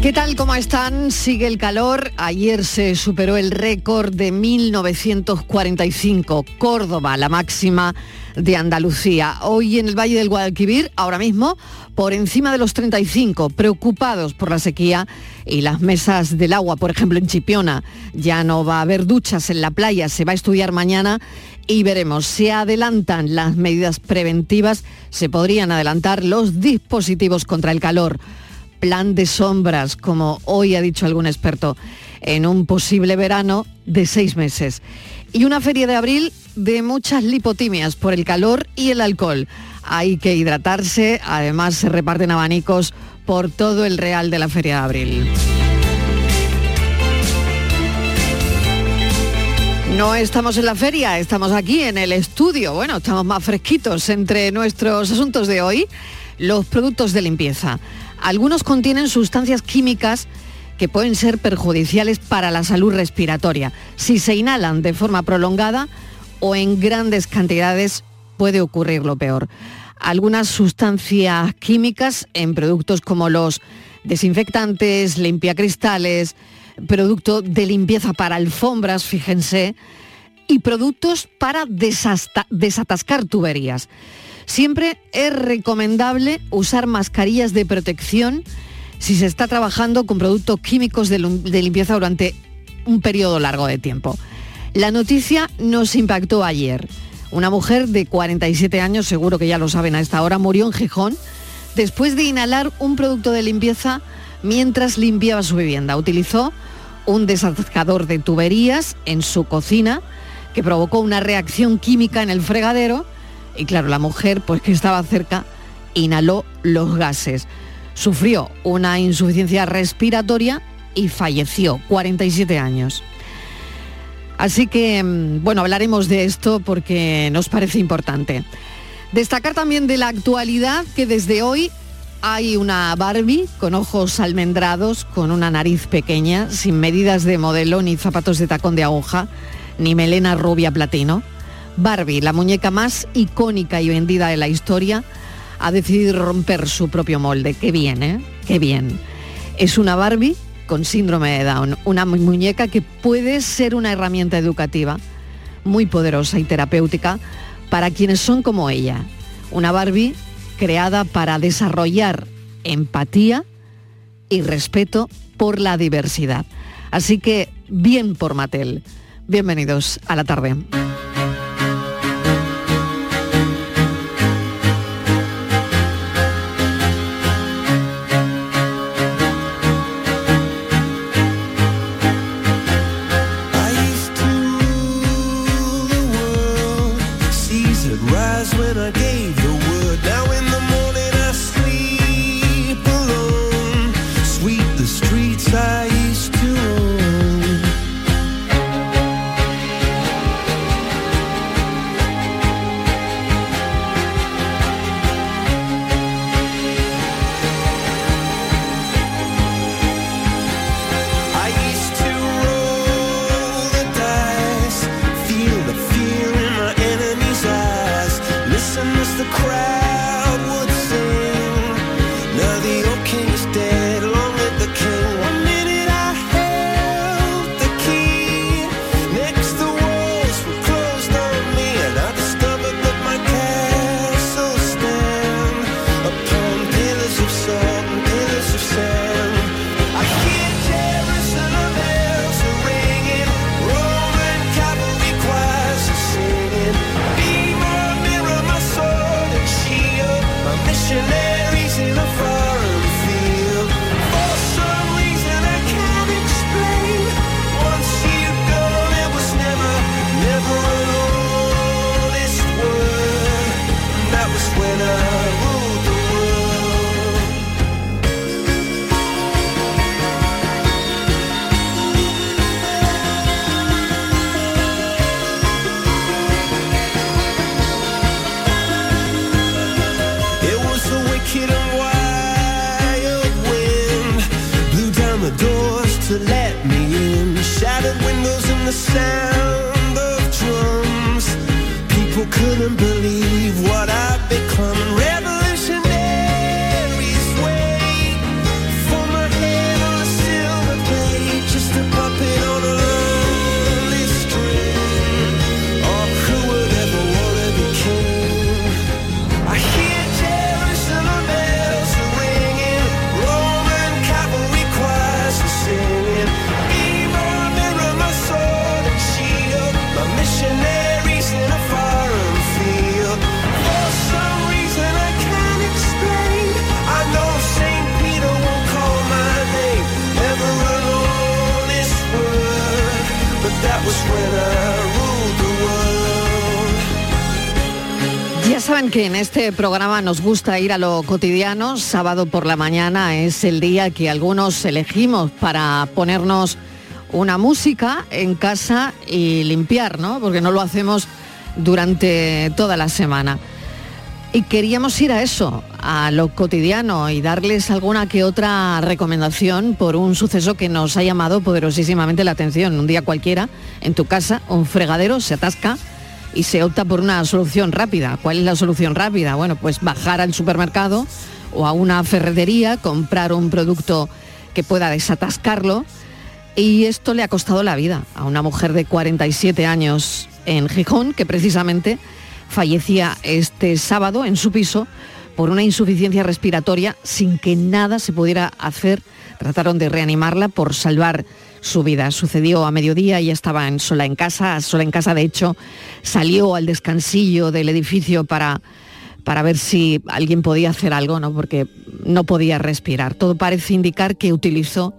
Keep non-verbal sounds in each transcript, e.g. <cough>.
¿Qué tal? ¿Cómo están? Sigue el calor. Ayer se superó el récord de 1945. Córdoba, la máxima de Andalucía. Hoy en el Valle del Guadalquivir, ahora mismo, por encima de los 35, preocupados por la sequía y las mesas del agua, por ejemplo en Chipiona. Ya no va a haber duchas en la playa, se va a estudiar mañana y veremos. Se adelantan las medidas preventivas, se podrían adelantar los dispositivos contra el calor. Plan de sombras, como hoy ha dicho algún experto, en un posible verano de seis meses. Y una feria de abril de muchas lipotimias por el calor y el alcohol hay que hidratarse, además se reparten abanicos por todo el Real de la Feria de Abril. No estamos en la feria, estamos aquí en el estudio. Bueno, estamos más fresquitos entre nuestros asuntos de hoy. Los productos de limpieza. Algunos contienen sustancias químicas que pueden ser perjudiciales para la salud respiratoria. Si se inhalan de forma prolongada o en grandes cantidades puede ocurrir lo peor algunas sustancias químicas en productos como los desinfectantes, limpiacristales, producto de limpieza para alfombras, fíjense, y productos para desatascar tuberías. Siempre es recomendable usar mascarillas de protección si se está trabajando con productos químicos de, limpieza durante un periodo largo de tiempo. La noticia nos impactó ayer. Una mujer de 47 años, seguro que ya lo saben a esta hora, murió en Gijón después de inhalar un producto de limpieza mientras limpiaba su vivienda. Utilizó un desatascador de tuberías en su cocina que provocó una reacción química en el fregadero y claro, la mujer, pues que estaba cerca, inhaló los gases. Sufrió una insuficiencia respiratoria y falleció, 47 años. Así que, mm, bueno, hablaremos de esto porque nos parece importante. Destacar también de la actualidad que desde hoy hay una Barbie con ojos almendrados, con una nariz pequeña, sin medidas de modelo ni zapatos de tacón de aguja, ni melena rubia platino. Barbie, la muñeca más icónica y vendida de la historia, ha decidido romper su propio molde. Qué bien, ¿eh? Qué bien. Es una Barbie con síndrome de Down, una muñeca que puede ser una herramienta educativa muy poderosa y terapéutica para quienes son como ella. Una Barbie creada para desarrollar empatía y respeto por la diversidad. Así que bien por Mattel. Bienvenidos a la tarde. kırıldı. Que en este programa nos gusta ir a lo cotidiano. Sábado por la mañana es el día que algunos elegimos para ponernos una música en casa y limpiar, ¿no? Porque no lo hacemos durante toda la semana. Y queríamos ir a eso, a lo cotidiano y darles alguna que otra recomendación por un suceso que nos ha llamado poderosísimamente la atención. Un día cualquiera, en tu casa, un fregadero se atasca y se opta por una solución rápida. ¿Cuál es la solución rápida? Bueno, pues bajar al supermercado o a una ferretería, comprar un producto que pueda desatascarlo y esto le ha costado la vida a una mujer de 47 años en Gijón que precisamente fallecía este sábado en su piso por una insuficiencia respiratoria sin que nada se pudiera hacer. Trataron de reanimarla por salvar su vida. Sucedió a mediodía, y estaba sola en casa, sola en casa de hecho, salió al descansillo del edificio para, para ver si alguien podía hacer algo, ¿no? porque no podía respirar. Todo parece indicar que utilizó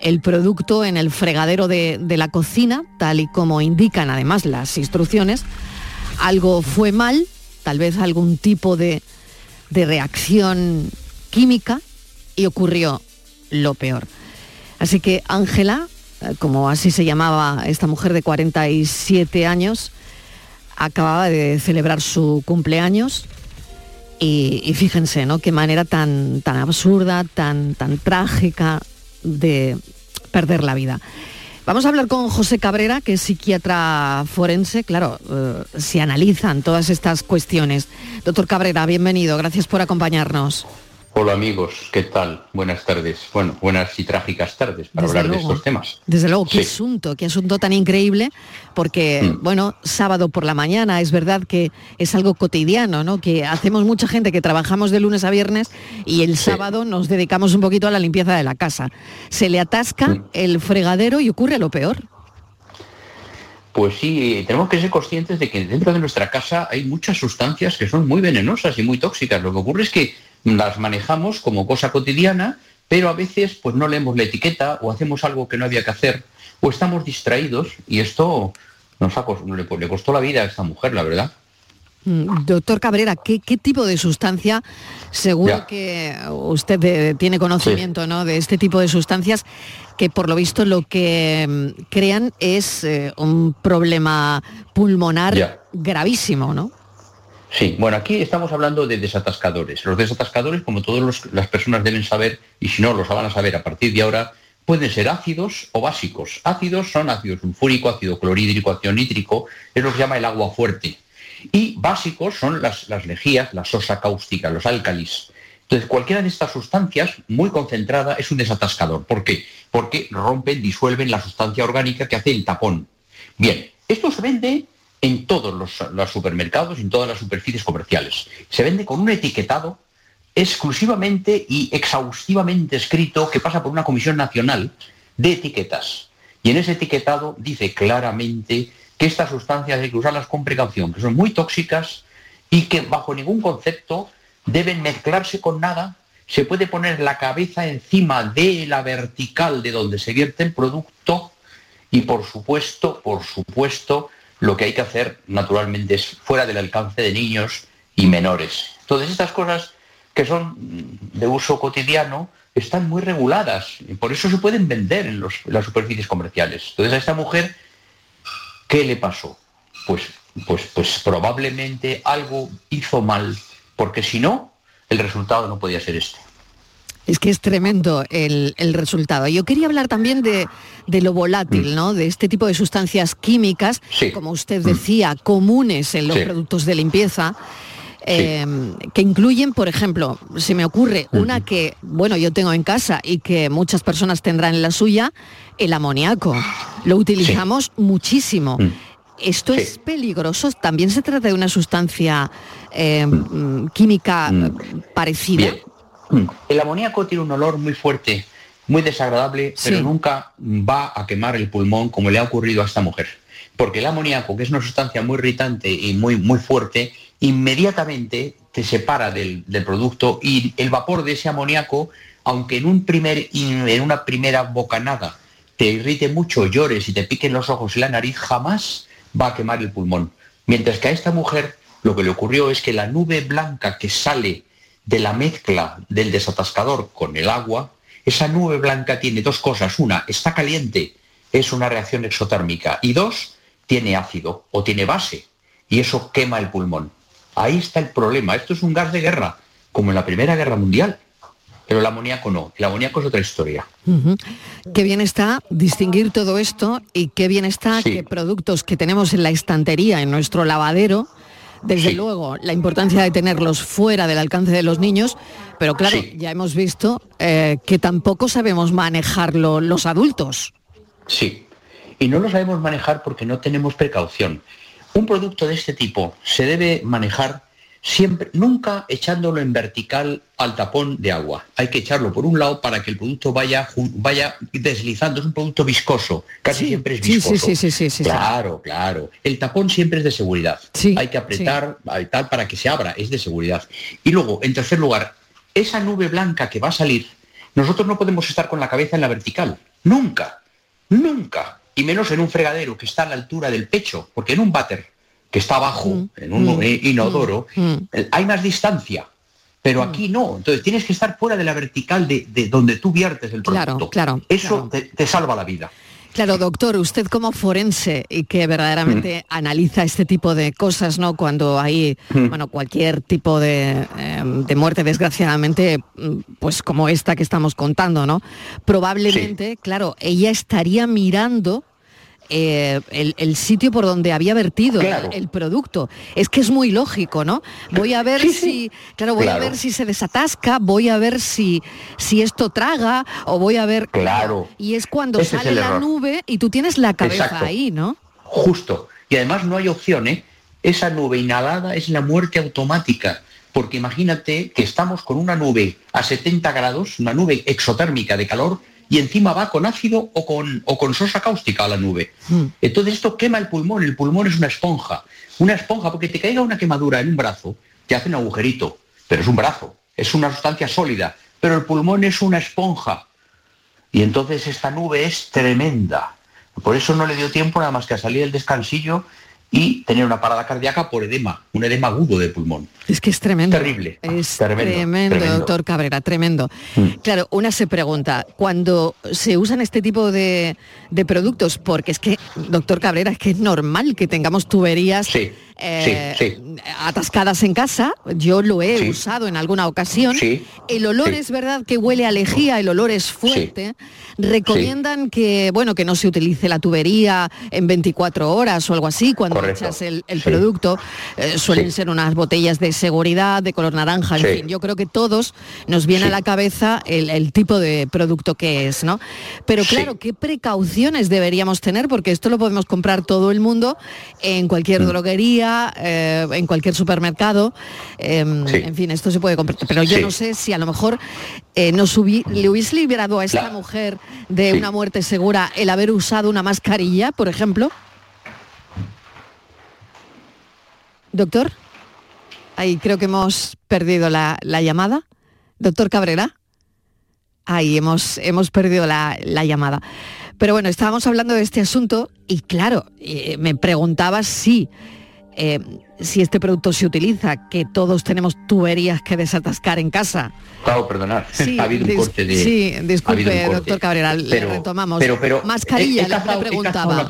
el producto en el fregadero de, de la cocina, tal y como indican además las instrucciones. Algo fue mal, tal vez algún tipo de, de reacción química y ocurrió lo peor. Así que Ángela, eh, como así se llamaba esta mujer de 47 años, acababa de celebrar su cumpleaños y, fíjense, ¿no? Qué manera tan, tan absurda, tan, tan trágica de perder la vida. Vamos a hablar con José Cabrera, que es psiquiatra forense. Claro, eh, se analizan todas estas cuestiones. Doctor Cabrera, bienvenido. Gracias por acompañarnos. Hola amigos, ¿qué tal? Buenas tardes. Bueno, buenas y trágicas tardes para hablar de estos temas. Desde luego, qué asunto, qué asunto tan increíble, porque, mm. bueno, sábado por la mañana, es verdad que es algo cotidiano, ¿no? Que hacemos mucha gente que trabajamos de lunes a viernes y el sábado nos dedicamos un poquito a la limpieza de la casa. Se le atasca mm. el fregadero y ocurre lo peor. Pues sí, tenemos que ser conscientes de que dentro de nuestra casa hay muchas sustancias que son muy venenosas y muy tóxicas. Lo que ocurre es que las manejamos como cosa cotidiana, pero a veces pues no leemos la etiqueta o hacemos algo que no había que hacer o estamos distraídos y esto nos ha, le, costó la vida a esta mujer, la verdad. Mm, doctor Cabrera, ¿qué, tipo de sustancia, seguro que usted tiene conocimiento ¿no? de este tipo de sustancias, que por lo visto lo que mm, crean es eh, un problema pulmonar gravísimo, ¿no? Sí, bueno, aquí estamos hablando de desatascadores. Los desatascadores, como todas las personas deben saber, y si no, los van a saber a partir de ahora, pueden ser ácidos o básicos. Ácidos son ácido sulfúrico, ácido clorhídrico, ácido nítrico, es lo que se llama el agua fuerte. Y básicos son las, las lejías, la sosa cáustica, los álcalis. Entonces, cualquiera de estas sustancias muy concentrada es un desatascador. ¿Por qué? Porque rompen, disuelven la sustancia orgánica que hace el tapón. Bien, esto se vende en todos los, supermercados, en todas las superficies comerciales. Se vende con un etiquetado exclusivamente y exhaustivamente escrito que pasa por una comisión nacional de etiquetas. Y en ese etiquetado dice claramente que estas sustancias hay que usarlas con precaución, que son muy tóxicas y que bajo ningún concepto deben mezclarse con nada. Se puede poner la cabeza encima de la vertical de donde se vierte el producto y por supuesto, por supuesto, lo que hay que hacer naturalmente es fuera del alcance de niños y menores. Entonces estas cosas que son de uso cotidiano están muy reguladas y por eso se pueden vender en, las superficies comerciales. Entonces a esta mujer, ¿qué le pasó? Pues, pues, pues probablemente algo hizo mal, porque si no, el resultado no podía ser este. Es que es tremendo el, resultado. Yo quería hablar también de, lo volátil, mm. ¿no? De este tipo de sustancias químicas, como usted mm. decía, comunes en los productos de limpieza. Em, que incluyen, por ejemplo, se me ocurre una que, bueno, yo tengo en casa y que muchas personas tendrán en la suya, el amoníaco. Lo utilizamos muchísimo. Mm. ¿Esto es peligroso? ¿También se trata de una sustancia em, química parecida? El amoníaco tiene un olor muy fuerte, muy desagradable, pero nunca va a quemar el pulmón como le ha ocurrido a esta mujer. Porque el amoníaco, que es una sustancia muy irritante y muy, muy fuerte, inmediatamente te separa del, producto y el vapor de ese amoníaco, aunque en, un primer, en una primera bocanada te irrite mucho, llores y te piquen los ojos y la nariz, jamás va a quemar el pulmón. Mientras que a esta mujer lo que le ocurrió es que la nube blanca que sale de la mezcla del desatascador con el agua, esa nube blanca tiene dos cosas. Una, está caliente, es una reacción exotérmica. Y dos, tiene ácido o tiene base. Y eso quema el pulmón. Ahí está el problema. Esto es un gas de guerra, como en la Primera Guerra Mundial. Pero el amoníaco no. El amoníaco es otra historia. Qué bien está distinguir todo esto y qué bien está que productos que tenemos en la estantería, en nuestro lavadero, desde luego, la importancia de tenerlos fuera del alcance de los niños, pero claro, ya hemos visto eh, que tampoco sabemos manejarlo los adultos. Sí, y no lo sabemos manejar porque no tenemos precaución. Un producto de este tipo se debe manejar siempre, nunca echándolo en vertical al tapón de agua. Hay que echarlo por un lado para que el producto vaya, vaya deslizando. Es un producto viscoso, casi siempre es viscoso. Sí, sí, sí, sí, Claro, claro. El tapón siempre es de seguridad. Hay que apretar tal para que se abra, es de seguridad. Y luego, en tercer lugar, esa nube blanca que va a salir, nosotros no podemos estar con la cabeza en la vertical. Nunca, nunca. Y menos en un fregadero que está a la altura del pecho, porque en un váter que está abajo, mm. en un mm. inodoro, mm. hay más distancia. Pero aquí no. Entonces tienes que estar fuera de la vertical de, donde tú viertes el producto. Claro, claro. Eso Te, salva la vida. Claro, doctor, usted como forense y que verdaderamente analiza este tipo de cosas, ¿no? Cuando hay, bueno, cualquier tipo de, em, de, muerte, desgraciadamente, pues como esta que estamos contando, ¿no? Probablemente, claro, ella estaría mirando eh, el, sitio por donde había vertido el, producto. Es que es muy lógico, ¿no? Voy a ver si, claro, voy a ver si se desatasca, voy a ver si, si esto traga, o voy a ver. Claro. Y es cuando sale la nube y tú tienes la cabeza ahí, ¿no? Justo. Y además no hay opción, ¿eh? Esa nube inhalada es la muerte automática. Porque imagínate que estamos con una nube a 70 grados, una nube exotérmica de calor, y encima va con ácido o con, o con sosa cáustica a la nube. Hmm. Entonces esto quema el pulmón, el pulmón es una esponja, una esponja, porque te caiga una quemadura en un brazo, te hace un agujerito, pero es un brazo, es una sustancia sólida, pero el pulmón es una esponja. Y entonces esta nube es tremenda. Por eso no le dio tiempo nada más que a salir el descansillo y tener una parada cardíaca por edema, un edema agudo de pulmón. Es que es tremendo. Terrible. Es tremendo, doctor Cabrera, tremendo. Mm. Claro, una se pregunta, cuando se usan este tipo de, productos, porque es que, doctor Cabrera, es que es normal que tengamos tuberías eh, atascadas en casa, yo lo he usado en alguna ocasión, el olor es verdad que huele a lejía, el olor es fuerte, recomiendan que, bueno, que no se utilice la tubería en 24 horas o algo así cuando el, producto, eh, suelen ser unas botellas de seguridad, de color naranja, en fin, yo creo que todos nos viene a la cabeza el, tipo de producto que es, ¿no? Pero claro, ¿qué precauciones deberíamos tener? Porque esto lo podemos comprar todo el mundo en cualquier mm. droguería, eh, en cualquier supermercado. Em, en fin, esto se puede comprar. Pero yo no sé si a lo mejor eh, nos le hubiese liberado a esta mujer de una muerte segura el haber usado una mascarilla, por ejemplo. Doctor, ahí creo que hemos perdido la, llamada. Doctor Cabrera, ahí hemos, hemos perdido la, llamada. Pero bueno, estábamos hablando de este asunto y claro, eh, me preguntaba si eh, si este producto se utiliza, que todos tenemos tuberías que desatascar en casa. Claro, perdonad, <laughs> ha habido un corte de... Sí, disculpe, doctor Cabrera, le retomamos. Pero, pero, Mascarilla, le preguntaba.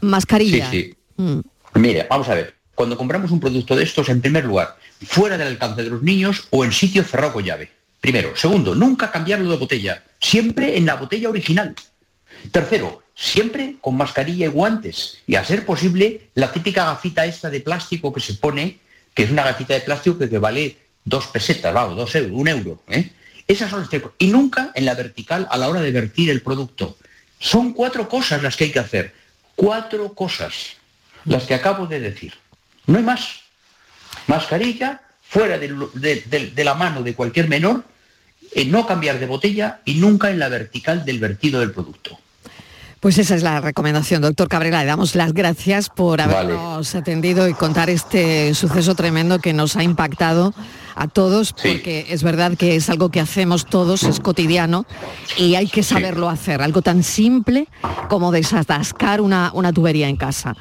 Mascarilla. Sí, sí. Mm. Mire, vamos a ver, cuando compramos un producto de estos, en primer lugar, fuera del alcance de los niños o en sitio cerrado con llave. Primero. Segundo, nunca cambiarlo de botella. Siempre en la botella original. Tercero, siempre con mascarilla y guantes. Y a ser posible, la típica gafita esta de plástico que se pone, que es una gafita de plástico que, vale dos pesetas, vamos, dos euros, un euro. ¿eh? Esas son las tres Y nunca en la vertical a la hora de vertir el producto. Son cuatro cosas las que hay que hacer. Cuatro cosas. Las que acabo de decir. No hay más. Mascarilla, fuera de, la mano de cualquier menor, no cambiar de botella y nunca en la vertical del vertido del producto. Pues esa es la recomendación, doctor Cabrera. Le damos las gracias por habernos atendido y contar este suceso tremendo que nos ha impactado a todos, porque es verdad que es algo que hacemos todos, es cotidiano y hay que saberlo hacer, algo tan simple como desatascar una, una tubería en casa.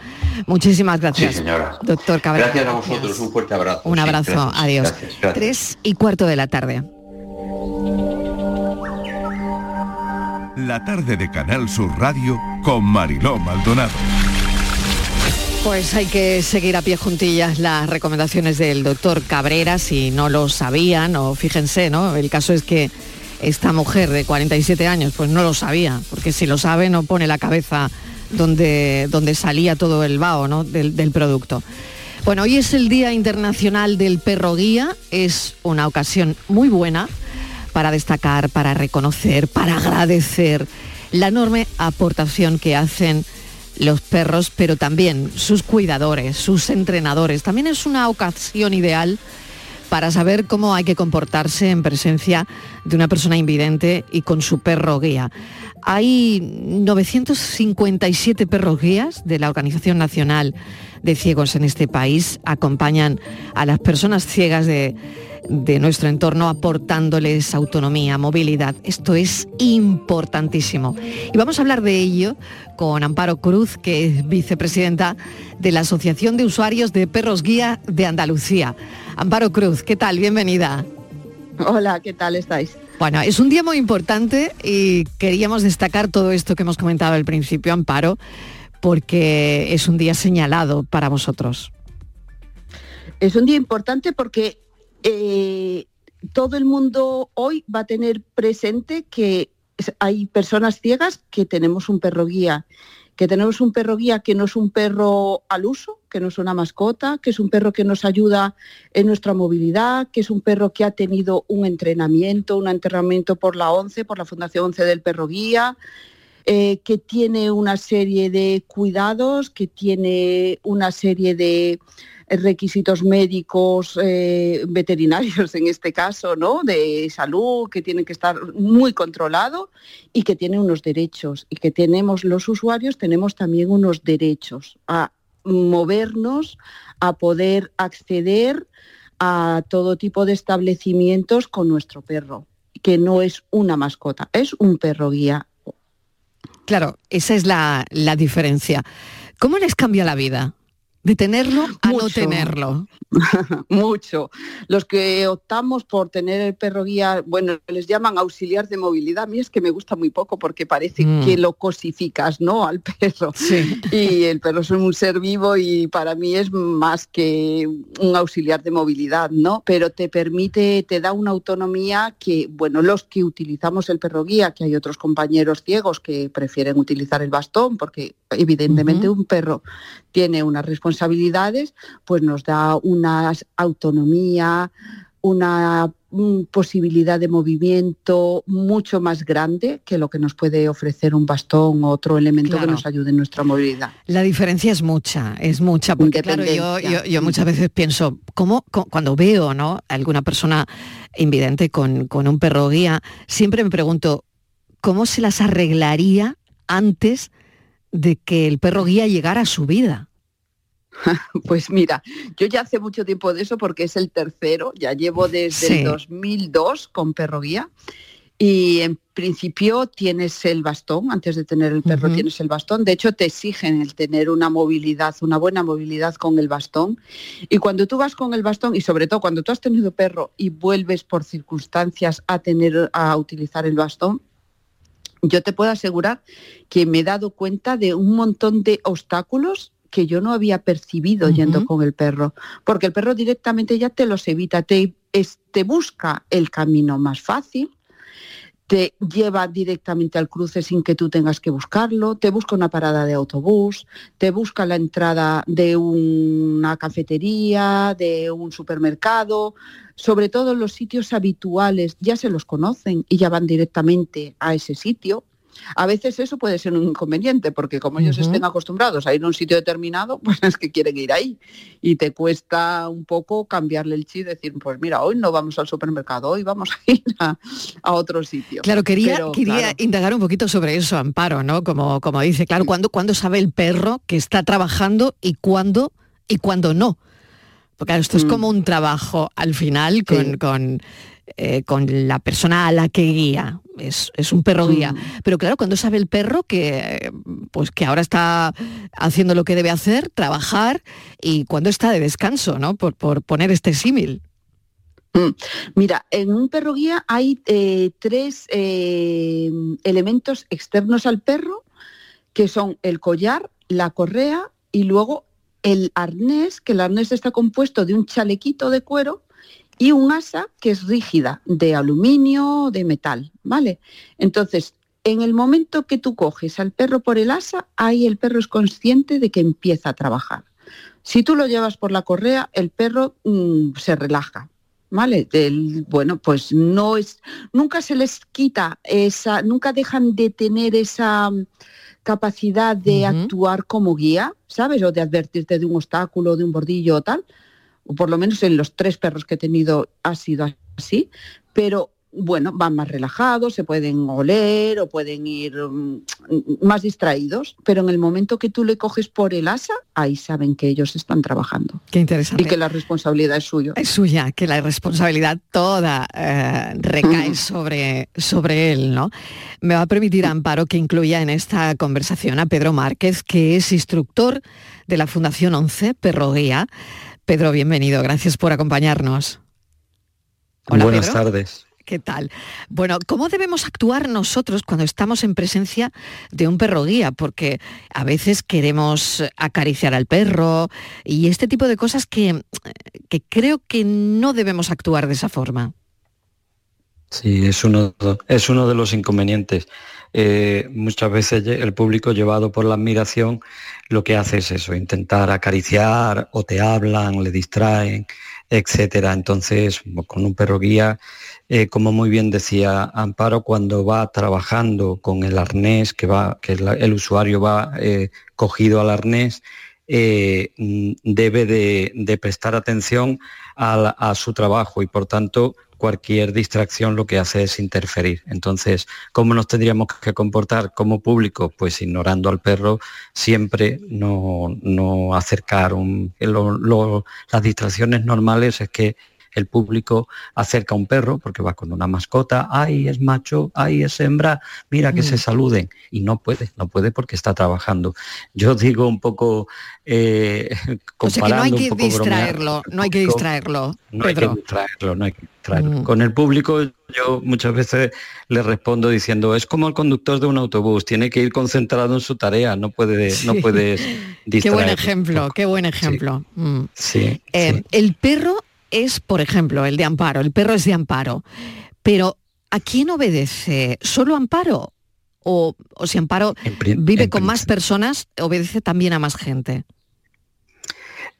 Muchísimas gracias, señora. doctor Cabrera. Gracias a vosotros, un fuerte abrazo. Un abrazo, adiós. Tres y cuarto de la tarde. La tarde de Canal Sur Radio con Mariló Maldonado. Pues hay que seguir a pie juntillas las recomendaciones del doctor Cabrera, si no lo sabían, o fíjense, ¿no? El caso es que esta mujer de 47 años, pues no lo sabía, porque si lo sabe no pone la cabeza donde, donde salía todo el vaho ¿no? del, del producto. Bueno, hoy es el Día Internacional del Perro Guía, es una ocasión muy buena para destacar, para reconocer, para agradecer la enorme aportación que hacen los perros, pero también sus cuidadores, sus entrenadores. También es una ocasión ideal para saber cómo hay que comportarse en presencia de una persona invidente y con su perro guía. Hay 957 perros guías de la Organización Nacional de Ciegos en este país. Acompañan a las personas ciegas de, de nuestro entorno aportándoles autonomía, movilidad. Esto es importantísimo. Y vamos a hablar de ello con Amparo Cruz, que es vicepresidenta de la Asociación de Usuarios de Perros Guía de Andalucía. Amparo Cruz, ¿qué tal? Bienvenida. Hola, ¿qué tal estáis? Bueno, es un día muy importante y queríamos destacar todo esto que hemos comentado al principio, Amparo, porque es un día señalado para vosotros. Es un día importante porque eh, todo el mundo hoy va a tener presente que hay personas ciegas que tenemos un perro guía, que tenemos un perro guía que no es un perro al uso, que no es una mascota, que es un perro que nos ayuda en nuestra movilidad, que es un perro que ha tenido un entrenamiento, un entrenamiento por la ONCE, por la Fundación ONCE del Perro Guía, eh, que tiene una serie de cuidados, que tiene una serie de requisitos médicos, eh, veterinarios en este caso, ¿no? De salud, que tienen que estar muy controlados y que tienen unos derechos. Y que tenemos los usuarios, tenemos también unos derechos a movernos, a poder acceder a todo tipo de establecimientos con nuestro perro, que no es una mascota, es un perro guía. Claro, esa es la, la diferencia. ¿Cómo les cambia la vida? De tenerlo a no tenerlo. <laughs> Mucho. Los que optamos por tener el perro guía, bueno, les llaman auxiliar de movilidad. A mí es que me gusta muy poco porque parece mm. que lo cosificas, ¿no? Al <laughs> perro. Y el perro es un ser vivo y para mí es más que un auxiliar de movilidad, ¿no? Pero te permite, te da una autonomía que, bueno, los que utilizamos el perro guía, que hay otros compañeros ciegos que prefieren utilizar el bastón porque evidentemente un perro tiene unas responsabilidades, pues nos da una autonomía, una mm, posibilidad de movimiento mucho más grande que lo que nos puede ofrecer un bastón o otro elemento que nos ayude en nuestra movilidad. La diferencia es mucha, es mucha, porque claro, yo, muchas veces pienso, ¿cómo, cuando veo ¿no? alguna persona invidente con, con un perro guía, siempre me pregunto, ¿cómo se las arreglaría antes de que el perro guía llegara a su vida? <laughs> Pues mira, yo ya hace mucho tiempo de eso porque es el tercero, ya llevo desde el 2002 con perro guía y en principio tienes el bastón, antes de tener el perro tienes el bastón, de hecho te exigen el tener una movilidad, una buena movilidad con el bastón. Y cuando tú vas con el bastón y sobre todo cuando tú has tenido perro y vuelves por circunstancias a tener a utilizar el bastón, yo te puedo asegurar que me he dado cuenta de un montón de obstáculos que yo no había percibido yendo con el perro, porque el perro directamente ya te los evita, te, te busca el camino más fácil, te lleva directamente al cruce sin que tú tengas que buscarlo, te busca una parada de autobús, te busca la entrada de una cafetería, de un supermercado, sobre todo los sitios habituales ya se los conocen y ya van directamente a ese sitio. A veces eso puede ser un inconveniente, porque como ellos estén acostumbrados a ir a un sitio determinado, <laughs> pues es que quieren ir ahí. Y te cuesta un poco cambiarle el chip y decir, pues mira, hoy no vamos al supermercado, hoy vamos a <laughs> ir a, otro sitio. Claro, quería, quería indagar un poquito sobre eso, Amparo, ¿no? Como, como dice, claro, ¿cuándo, ¿cuándo sabe el perro que está trabajando y cuándo y cuándo no? Porque esto es mm. como un trabajo al final con, con eh, con la persona a la que guía. Es, un perro guía. Mm. Pero claro, cuando sabe el perro que, pues que ahora está haciendo lo que debe hacer, trabajar, y cuando está de descanso, ¿no? Por, poner este símil. Mm. Mira, en un perro guía hay eh, tres eh, elementos externos al perro, que son el collar, la correa y luego el arnés, que el arnés está compuesto de un chalequito de cuero y un asa que es rígida, de aluminio, de metal, ¿vale? Entonces, en el momento que tú coges al perro por el asa, ahí el perro es consciente de que empieza a trabajar. Si tú lo llevas por la correa, el perro mm, se relaja, ¿vale? bueno, pues no es, nunca se les quita esa, nunca dejan de tener esa capacidad de actuar como guía, ¿sabes? O de advertirte de un obstáculo, de un bordillo o tal. O por lo menos en los tres perros que he tenido ha sido así, pero bueno, van más relajados, se pueden oler o pueden ir mm, más distraídos, pero en el momento que tú le coges por el asa, ahí saben que ellos están trabajando. Qué interesante. Y que la responsabilidad es suya. Es suya, que la responsabilidad toda eh, recae sobre, sobre él, ¿no? Me va a permitir, Amparo, que incluya en esta conversación a Pedro Márquez, que es instructor de la Fundación 11, Perro Guía Pedro, bienvenido. Gracias por acompañarnos. Buenas tardes. ¿Qué tal? Bueno, ¿cómo debemos actuar nosotros cuando estamos en presencia de un perro guía? Porque a veces queremos acariciar al perro y este tipo de cosas que, que creo que no debemos actuar de esa forma. Sí, es uno, es uno de los inconvenientes. Eh, muchas veces el público llevado por la admiración lo que hace es eso, intentar acariciar o te hablan, le distraen, etcétera. Entonces, con un perro guía, eh, como muy bien decía Amparo, cuando va trabajando con el arnés, que, va, que el, usuario va eh, cogido al arnés, mm, debe de, prestar atención a, su trabajo y por tanto cualquier distracción lo que hace es interferir. Entonces, ¿cómo nos tendríamos que comportar como público? Pues ignorando al perro, siempre no, no acercar un, las distracciones normales es que el público acerca a un perro porque va con una mascota, ay, es macho, ay, es hembra, mira que se mm. saluden. Y no puede, no puede porque está trabajando. Yo digo un poco, eh, <laughs> comparando, no hay que distraerlo, no hay que distraerlo. No hay que distraerlo, no hay que distraerlo. Mm. Con el público yo muchas veces le respondo diciendo, es como el conductor de un autobús, tiene que ir concentrado en su tarea, no puede, no puedes distraer. <laughs> Qué buen ejemplo, qué buen ejemplo. sí. Eh, el perro es, por ejemplo, el de Amparo, el perro es de Amparo, pero ¿a quién obedece? ¿Solo Amparo? ¿O, si Amparo vive con más personas, obedece también a más gente?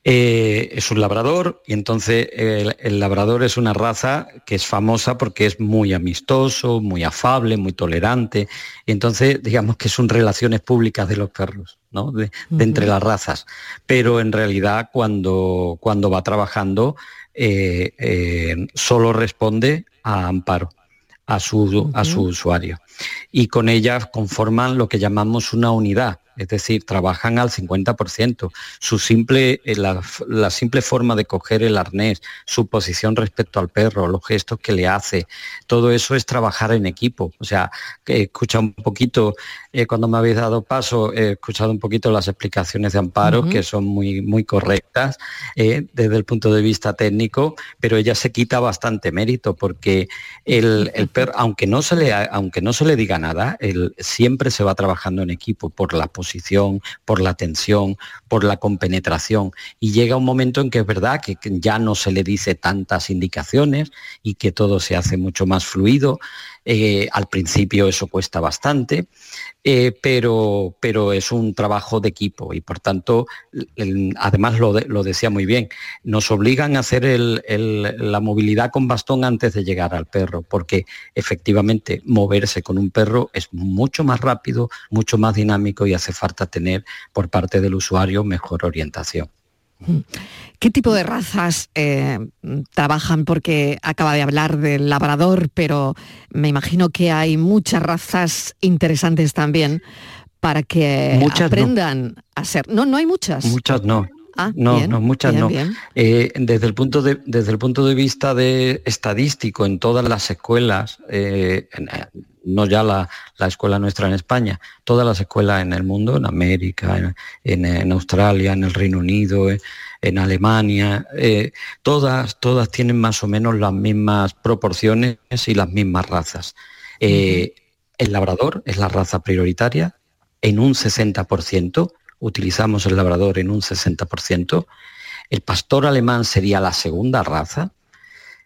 Eh, es un labrador y entonces el, labrador es una raza que es famosa porque es muy amistoso, muy afable, muy tolerante. Y entonces digamos que son relaciones públicas de los perros, ¿no? de, entre las razas. Pero en realidad cuando, cuando va trabajando eh, eh, solo responde a amparo, a su, a su usuario. Y con ella conforman lo que llamamos una unidad es decir, trabajan al 50%. Su simple, eh, la, simple forma de coger el arnés, su posición respecto al perro, los gestos que le hace, todo eso es trabajar en equipo. O sea, he escuchado un poquito, eh, cuando me habéis dado paso, he escuchado un poquito las explicaciones de Amparo, que son muy, muy correctas eh, desde el punto de vista técnico, pero ella se quita bastante mérito porque el, perro, aunque no se le, aunque no se le diga nada, él siempre se va trabajando en equipo por la posición por la tensión, por la compenetración. Y llega un momento en que es verdad que ya no se le dice tantas indicaciones y que todo se hace mucho más fluido. Eh, al principio eso cuesta bastante, eh, pero, pero es un trabajo de equipo y por tanto, además lo, decía muy bien, nos obligan a hacer la movilidad con bastón antes de llegar al perro, porque efectivamente moverse con un perro es mucho más rápido, mucho más dinámico y hace falta tener por parte del usuario mejor orientación. ¿Qué tipo de razas eh, trabajan? Porque acaba de hablar del labrador, pero me imagino que hay muchas razas interesantes también para que aprendan a ser. No, no hay muchas. Muchas no. Ah, no, no, muchas no. Eh, desde, el punto de, desde el punto de vista de estadístico, en todas las escuelas, eh, no ya la, escuela nuestra en España, todas las escuelas en el mundo, en América, en, Australia, en el Reino Unido, en, Alemania, eh, todas, todas tienen más o menos las mismas proporciones y las mismas razas. Eh, el labrador es la raza prioritaria en un 60%, utilizamos el labrador en un 60%, el pastor alemán sería la segunda raza,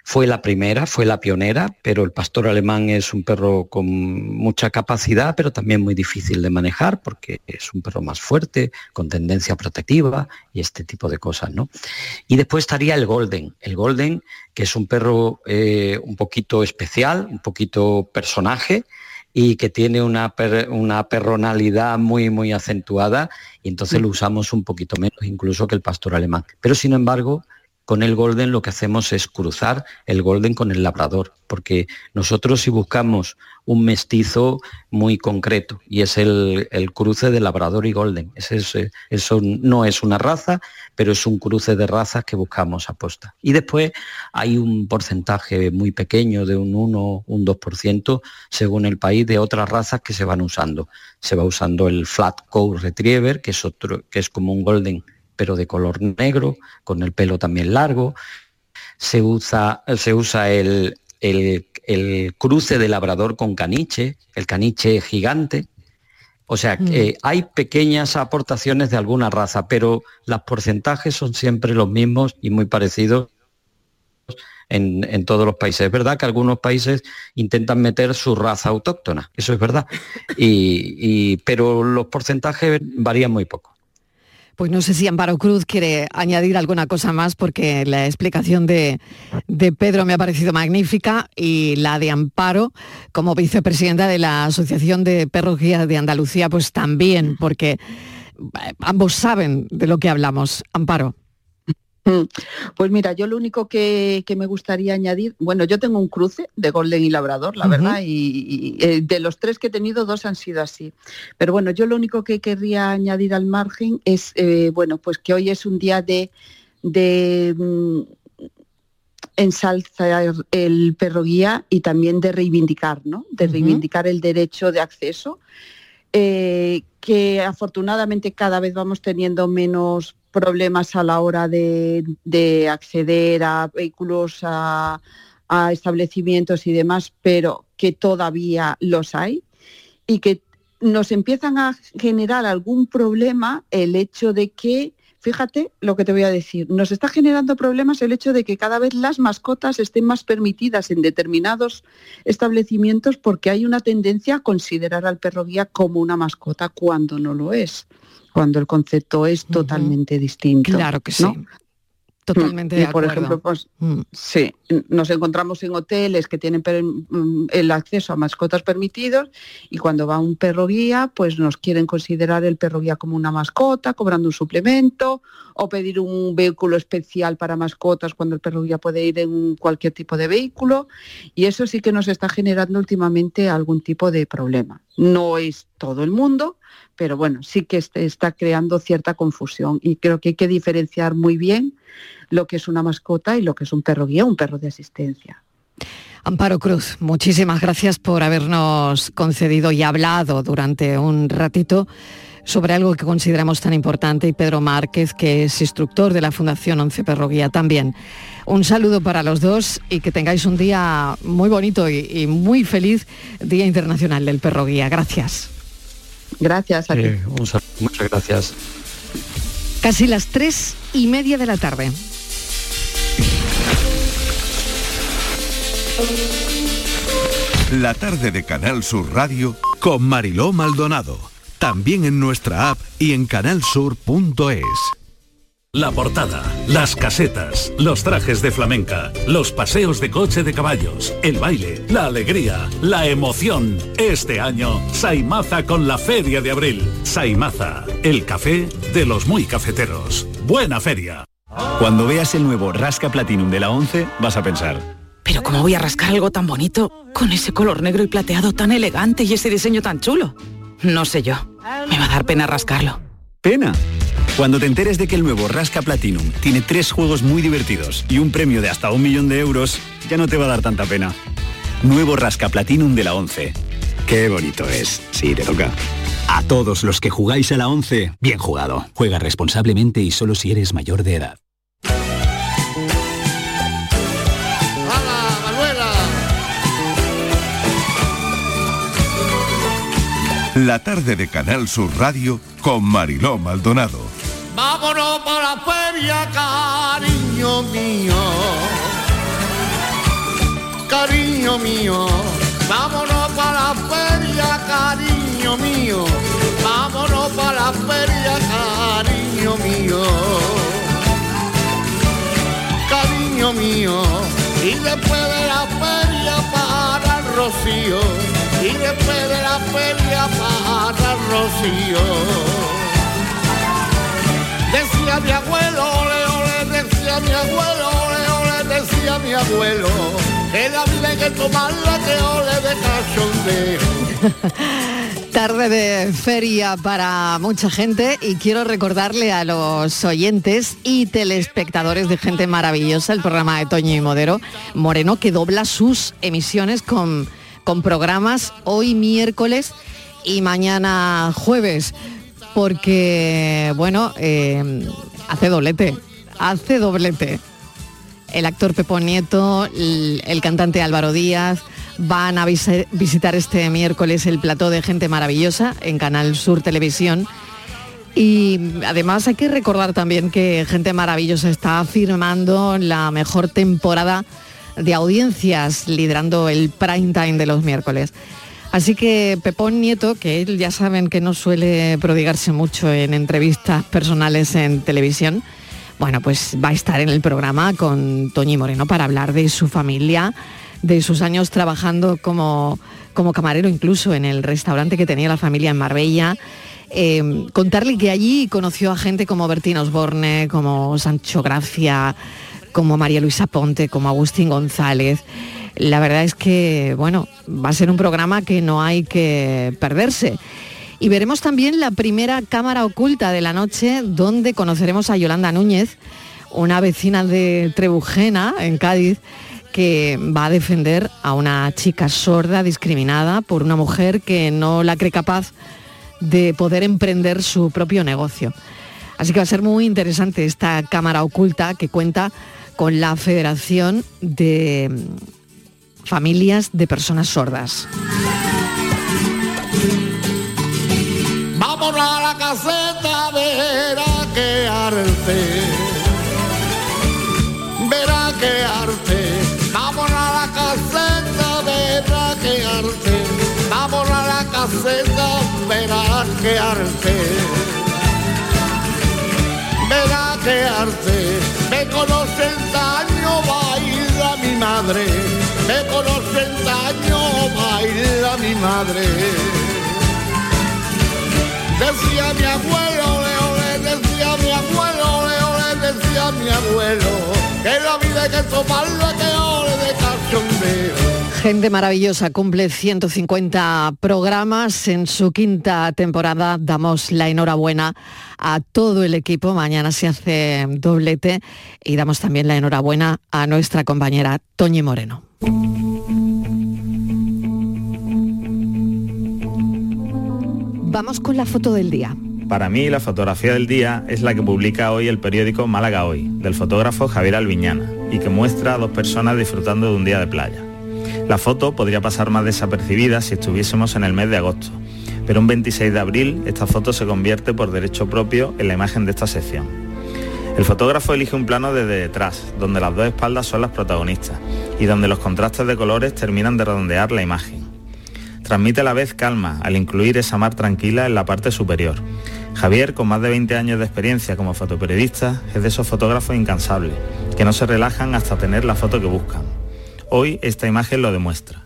fue la primera, fue la pionera, pero el pastor alemán es un perro con mucha capacidad, pero también muy difícil de manejar porque es un perro más fuerte, con tendencia protectiva y este tipo de cosas, ¿no? Y después estaría el golden, el golden que es un perro eh, un poquito especial, un poquito personaje, y que tiene una, una perronalidad muy, muy acentuada y entonces lo usamos un poquito menos incluso que el pastor alemán. Pero sin embargo, con el golden lo que hacemos es cruzar el golden con el labrador, porque nosotros si buscamos un mestizo muy concreto y es el, cruce de labrador y golden. Ese eso no es una raza, pero es un cruce de razas que buscamos aposta. Y después hay un porcentaje muy pequeño de un 1, un 2% según el país de otras razas que se van usando. Se va usando el flat coat retriever, que es otro, que es como un golden pero de color negro, con el pelo también largo. Se usa, se usa el, cruce de labrador con caniche, el caniche gigante. O sea, que mm. hay pequeñas aportaciones de alguna raza, pero los porcentajes son siempre los mismos y muy parecidos en, todos los países. Es verdad que algunos países intentan meter su raza autóctona, eso es verdad, y, pero los porcentajes varían muy poco. Pues no sé si Amparo Cruz quiere añadir alguna cosa más porque la explicación de, Pedro me ha parecido magnífica y la de Amparo como vicepresidenta de la Asociación de Perros Guías de Andalucía pues también porque eh, ambos saben de lo que hablamos. Amparo. Mm. Pues mira, yo lo único que, me gustaría añadir, bueno, yo tengo un cruce de Golden y Labrador, la verdad, y, eh, de los tres que he tenido, dos han sido así. Pero bueno, yo lo único que querría añadir al margen es, eh, bueno, pues que hoy es un día de, de mm, ensalzar el perro guía y también de reivindicar, ¿no? De reivindicar el derecho de acceso. Eh, que afortunadamente cada vez vamos teniendo menos problemas a la hora de, acceder a vehículos, a, establecimientos y demás, pero que todavía los hay. Y que nos empiezan a generar algún problema el hecho de que, fíjate lo que te voy a decir, nos está generando problemas el hecho de que cada vez las mascotas estén más permitidas en determinados establecimientos porque hay una tendencia a considerar al perro guía como una mascota cuando no lo es cuando el concepto es totalmente distinto. Claro que sí. Totalmente de Por ejemplo, pues mm. sí, nos encontramos en hoteles que tienen mm, el acceso a mascotas permitidos y cuando va un perro guía, pues nos quieren considerar el perro guía como una mascota, cobrando un suplemento o pedir un vehículo especial para mascotas cuando el perro guía puede ir en cualquier tipo de vehículo y eso sí que nos está generando últimamente algún tipo de problema. No es todo el mundo, pero bueno, sí que está creando cierta confusión y creo que hay que diferenciar muy bien lo que es una mascota y lo que es un perro guía, un perro de asistencia. Amparo Cruz, muchísimas gracias por habernos concedido y hablado durante un ratito sobre algo que consideramos tan importante y Pedro Márquez, que es instructor de la Fundación Once Perro Guía también. Un saludo para los dos y que tengáis un día muy bonito y, y muy feliz Día Internacional del Perro Guía. Gracias. Gracias a ti. un saludo, muchas gracias. Casi las tres y media de la tarde. La tarde de Canal Sur Radio con Mariló Maldonado. También en nuestra app y en canalsur.es. La portada, las casetas, los trajes de flamenca, los paseos de coche de caballos, el baile, la alegría, la emoción. Este año, Saimaza con la Feria de Abril. Saimaza, el café de los muy cafeteros. Buena feria. Cuando veas el nuevo Rasca Platinum de la 11, vas a pensar, pero ¿cómo voy a rascar algo tan bonito, con ese color negro y plateado tan elegante y ese diseño tan chulo? No sé yo. Me va a dar pena rascarlo. ¿Pena? Cuando te enteres de que el nuevo Rasca Platinum tiene tres juegos muy divertidos y un premio de hasta un millón de euros, ya no te va a dar tanta pena. Nuevo Rasca Platinum de la 11. Qué bonito es. Sí, te toca. A todos los que jugáis a la 11, bien jugado. Juega responsablemente y solo si eres mayor de edad. La tarde de Canal Sur Radio con Mariló Maldonado. Vámonos para la feria, cariño mío. Cariño mío. Vámonos para la feria, cariño mío. Vámonos para la feria, cariño mío. Cariño mío. Y después de la feria para el rocío la feria para. Tarde de feria para mucha gente y quiero recordarle a los oyentes y telespectadores de Gente Maravillosa, el programa de Toño y Modero, Moreno, que dobla sus emisiones con con programas hoy miércoles y mañana jueves, porque, bueno, eh, hace doblete, hace doblete. El actor Pepo Nieto, el, cantante Álvaro Díaz, van a visitar este miércoles el plató de Gente Maravillosa en Canal Sur Televisión. Y además hay que recordar también que Gente Maravillosa está firmando la mejor temporada de audiencias liderando el prime time de los miércoles. Así que Pepón Nieto, que ya saben que no suele prodigarse mucho en entrevistas personales en televisión, bueno, pues va a estar en el programa con Toñi Moreno para hablar de su familia, de sus años trabajando como, como camarero incluso en el restaurante que tenía la familia en Marbella. Eh, contarle que allí conoció a gente como Bertín Osborne, como Sancho Gracia, como María Luisa Ponte, como Agustín González. La verdad es que, bueno, va a ser un programa que no hay que perderse. Y veremos también la primera cámara oculta de la noche, donde conoceremos a Yolanda Núñez, una vecina de Trebujena, en Cádiz, que va a defender a una chica sorda discriminada por una mujer que no la cree capaz de poder emprender su propio negocio. Así que va a ser muy interesante esta cámara oculta que cuenta con la Federación de Familias de Personas Sordas. Vamos a la caseta, verá qué arte, verá qué arte. Vamos a la caseta, verá qué arte. Vamos a la caseta, verá qué arte. Verá qué arte me conocen baila mi madre. Me conocen daño, baila mi madre. Decía mi abuelo, le, decía mi abuelo, Gente maravillosa, cumple 150 programas en su quinta temporada. Damos la enhorabuena a todo el equipo. Mañana se hace doblete y damos también la enhorabuena a nuestra compañera Toñi Moreno. Vamos con la foto del día. Para mí la fotografía del día es la que publica hoy el periódico Málaga Hoy, del fotógrafo Javier Alviñana, y que muestra a dos personas disfrutando de un día de playa. La foto podría pasar más desapercibida si estuviésemos en el mes de agosto, Pero un 26 de abril esta foto se convierte por derecho propio en la imagen de esta sección. El fotógrafo elige un plano desde detrás, donde las dos espaldas son las protagonistas y donde los contrastes de colores terminan de redondear la imagen. Transmite a la vez calma al incluir esa mar tranquila en la parte superior. Javier, con más de 20 años de experiencia como fotoperiodista, es de esos fotógrafos incansables, que no se relajan hasta tener la foto que buscan. Hoy esta imagen lo demuestra.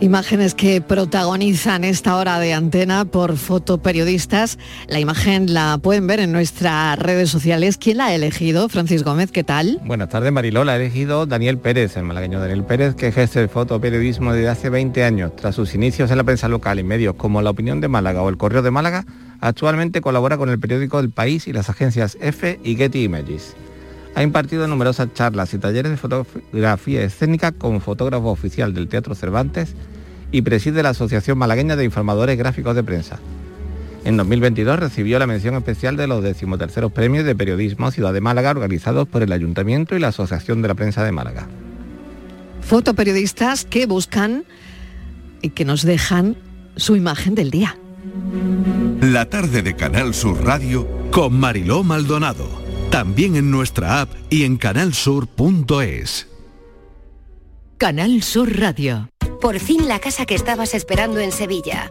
Imágenes que protagonizan esta hora de antena por fotoperiodistas. La imagen la pueden ver en nuestras redes sociales. ¿Quién la ha elegido? Francis Gómez, ¿qué tal? Buenas tardes, Mariló. La ha elegido Daniel Pérez, el malagueño Daniel Pérez, que ejerce el fotoperiodismo desde hace 20 años. Tras sus inicios en la prensa local y medios como La Opinión de Málaga o El Correo de Málaga, actualmente colabora con el periódico El País y las agencias EFE y Getty Images. Ha impartido numerosas charlas y talleres de fotografía escénica como fotógrafo oficial del Teatro Cervantes y preside la Asociación Malagueña de Informadores Gráficos de Prensa. En 2022 recibió la mención especial de los decimoterceros premios de periodismo Ciudad de Málaga organizados por el Ayuntamiento y la Asociación de la Prensa de Málaga. Fotoperiodistas que buscan y que nos dejan su imagen del día. La tarde de Canal Sur Radio con Mariló Maldonado. También en nuestra app y en canalsur.es. Canal Sur Radio. Por fin la casa que estabas esperando en Sevilla.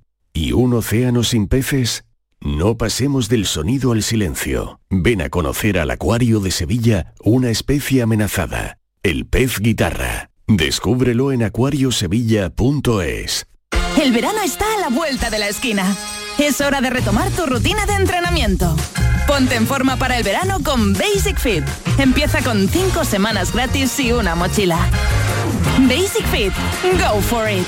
¿Y un océano sin peces? No pasemos del sonido al silencio. Ven a conocer al Acuario de Sevilla, una especie amenazada, el pez guitarra. Descúbrelo en acuariosevilla.es. El verano está a la vuelta de la esquina. Es hora de retomar tu rutina de entrenamiento. Ponte en forma para el verano con Basic Fit. Empieza con 5 semanas gratis y una mochila. Basic Fit. Go for it.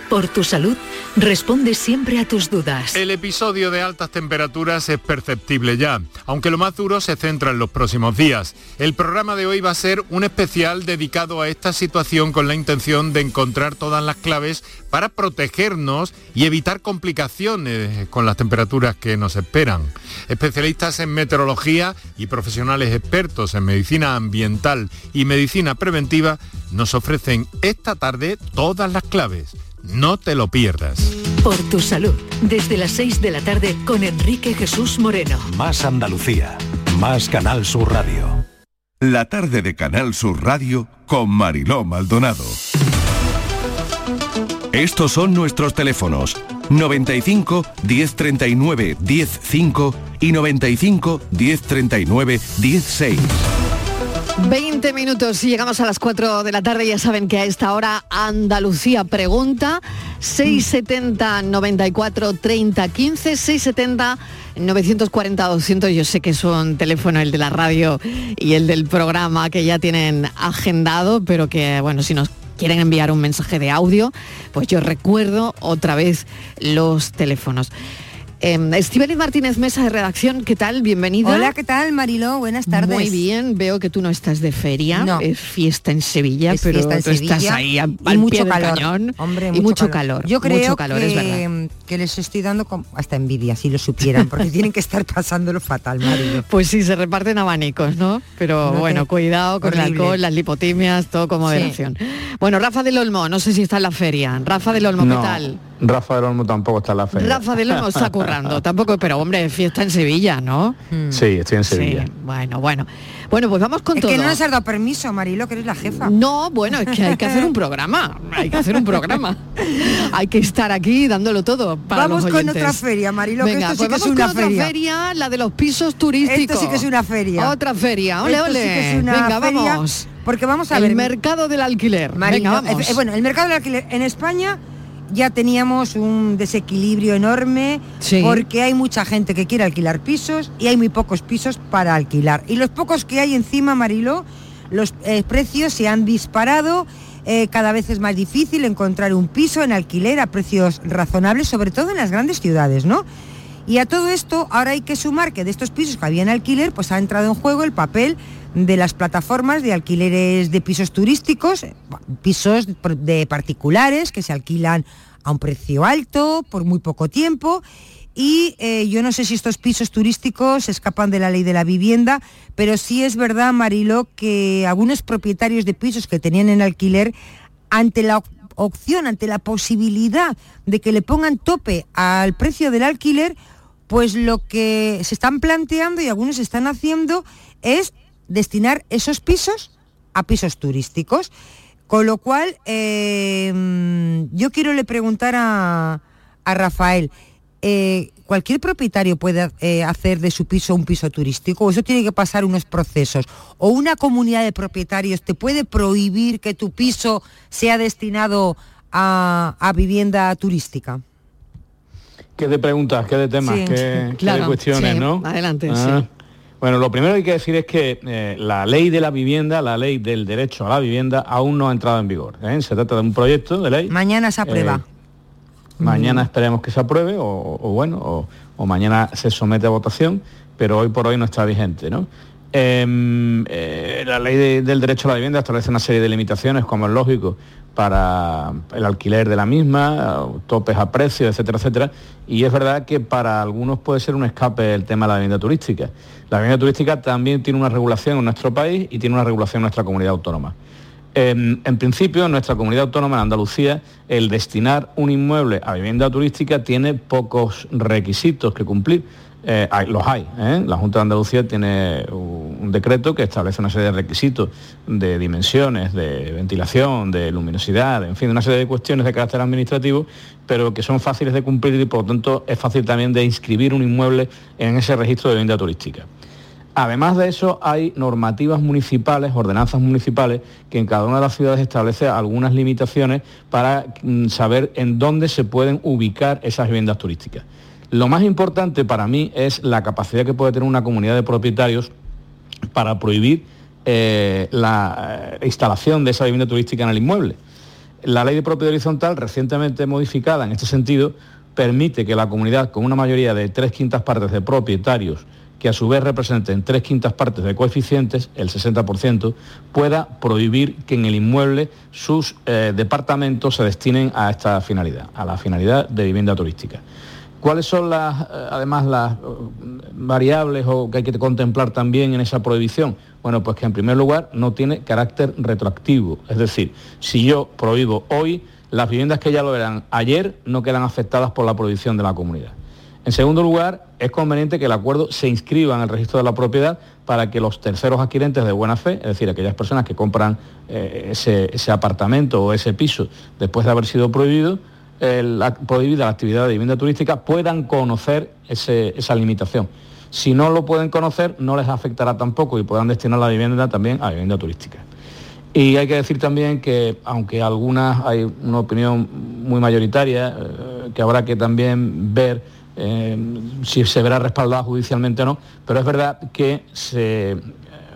por tu salud, responde siempre a tus dudas. El episodio de altas temperaturas es perceptible ya, aunque lo más duro se centra en los próximos días. El programa de hoy va a ser un especial dedicado a esta situación con la intención de encontrar todas las claves para protegernos y evitar complicaciones con las temperaturas que nos esperan. Especialistas en meteorología y profesionales expertos en medicina ambiental y medicina preventiva nos ofrecen esta tarde todas las claves. No te lo pierdas. Por tu salud, desde las 6 de la tarde con Enrique Jesús Moreno. Más Andalucía, más Canal Sur Radio. La tarde de Canal Sur Radio con Mariló Maldonado. Estos son nuestros teléfonos 95 1039 105 y 95 1039 16. 20 minutos y llegamos a las 4 de la tarde. Ya saben que a esta hora Andalucía pregunta 670 94 30 15 670 940 200. Yo sé que es un teléfono el de la radio y el del programa que ya tienen agendado, pero que bueno, si nos quieren enviar un mensaje de audio, pues yo recuerdo otra vez los teléfonos. Eh, Estíbaliz Martínez Mesa de Redacción, ¿qué tal? Bienvenida. Hola, ¿qué tal, Mariló? Buenas tardes. Muy bien, veo que tú no estás de feria, No. es fiesta en Sevilla, Es pero fiesta en tú estás Sevilla ahí a- y al mucho pie del calor. cañón Hombre, y mucho calor. Yo creo mucho calor, que, es verdad. que les estoy dando como- hasta envidia, si lo supieran, porque <laughs> tienen que estar pasándolo fatal, Mariló. Pues sí, se reparten abanicos, ¿no? Pero No bueno, te- cuidado con el alcohol, las lipotimias, todo con moderación. Bueno, Rafa del Olmo, no sé si está en la feria. Rafa del Olmo, ¿qué tal? Rafa del Olmo tampoco está en la feria. Rafa del Olmo está currando, <laughs> tampoco, pero hombre, fiesta en Sevilla, ¿no? Sí, estoy en Sevilla. Sí, bueno, bueno. Bueno, pues vamos con Es todo. que no nos has dado permiso, Mariló, que eres la jefa. No, bueno, es que hay que hacer un programa, hay que hacer un programa. <laughs> hay que estar aquí dándolo todo para Vamos los con otra feria, Mariló, que Venga, esto sí pues que es vamos una con otra feria. feria, la de los pisos turísticos. Esto sí que es una feria. Otra feria, ole, Esto sí ole. que es una Venga, feria, vamos. Porque vamos a el ver. mercado del alquiler. Mariló, Venga, vamos. eh, bueno, el mercado del alquiler en España ya teníamos un desequilibrio enorme Sí. porque hay mucha gente que quiere alquilar pisos y hay muy pocos pisos para alquilar. Y los pocos que hay encima, Mariló, los eh, precios se han disparado. eh, cada vez es más difícil encontrar un piso en alquiler a precios razonables, sobre todo en las grandes ciudades, ¿no? Y a todo esto, ahora hay que sumar que de estos pisos que había en alquiler, pues ha entrado en juego el papel de las plataformas de alquileres de pisos turísticos, pisos de particulares que se alquilan a un precio alto, por muy poco tiempo. Y eh, yo no sé si estos pisos turísticos escapan de la ley de la vivienda, pero sí es verdad, Mariló, que algunos propietarios de pisos que tenían en alquiler, ante la op- opción, ante la posibilidad de que le pongan tope al precio del alquiler, pues lo que se están planteando y algunos están haciendo es destinar esos pisos a pisos turísticos. Con lo cual, eh, yo quiero le preguntar a, a Rafael, eh, ¿cualquier propietario puede eh, hacer de su piso un piso turístico? ¿O eso tiene que pasar unos procesos? ¿O una comunidad de propietarios te puede prohibir que tu piso sea destinado a, a vivienda turística? ¿Qué de preguntas? ¿Qué de temas? Sí, ¿Qué, de cuestiones, sí, no? adelante, Ah. sí. Bueno, lo primero que hay que decir es que eh, la ley de la vivienda, la ley del derecho a la vivienda, aún no ha entrado en vigor. ¿eh? Se trata de un proyecto de ley. Mañana se aprueba. Eh, mañana esperemos que se apruebe o, o bueno, o, o mañana se somete a votación, pero hoy por hoy no está vigente, ¿no? Em, la ley de- del derecho a la vivienda establece una serie de limitaciones, como es lógico, para el alquiler de la misma, topes a precios, etcétera, etcétera. Y es verdad que para algunos puede ser un escape el tema de la vivienda turística. La vivienda turística también tiene una regulación en nuestro país y tiene una regulación en nuestra comunidad autónoma. En, en principio, en nuestra comunidad autónoma, en Andalucía, el destinar un inmueble a vivienda turística tiene pocos requisitos que cumplir. Eh, los hay. ¿eh? La Junta de Andalucía tiene un un decreto que establece una serie de requisitos de dimensiones, de ventilación, de luminosidad, en fin, una serie de cuestiones de carácter administrativo, pero que son fáciles de cumplir y por lo tanto es fácil también de inscribir un inmueble en ese registro de vivienda turística. Además de eso, hay normativas municipales, ordenanzas municipales, que en cada una de las ciudades establece algunas limitaciones para mm, saber en dónde se pueden ubicar esas viviendas turísticas. Lo más importante para mí es la capacidad que puede tener una comunidad de propietarios para prohibir eh, la eh, instalación de esa vivienda turística en el inmueble. La ley de propiedad horizontal, recientemente modificada en este sentido, permite que la comunidad, con una mayoría de tres quintas partes de propietarios, que a su vez representen tres quintas partes de coeficientes, el 60%, pueda prohibir que en el inmueble sus eh, departamentos se destinen a esta finalidad, a la finalidad de vivienda turística. ¿Cuáles son las, eh, además las eh, variables o que hay que contemplar también en esa prohibición? Bueno, pues que en primer lugar no tiene carácter retroactivo. Es decir, si yo prohíbo hoy, las viviendas que ya lo eran ayer no quedan afectadas por la prohibición de la comunidad. En segundo lugar, es conveniente que el acuerdo se inscriba en el registro de la propiedad para que los terceros adquirentes de buena fe, es decir, aquellas personas que compran eh, ese, apartamento o ese piso después de haber sido prohibido, la- prohibida la actividad de vivienda turística, puedan conocer ese- esa limitación. Si no lo pueden conocer, no les afectará tampoco y podrán destinar la vivienda también a vivienda turística. Y hay que decir también que, aunque algunas hay una opinión muy mayoritaria, eh, que habrá que también ver eh, si se verá respaldada judicialmente o no, pero es verdad que se, eh,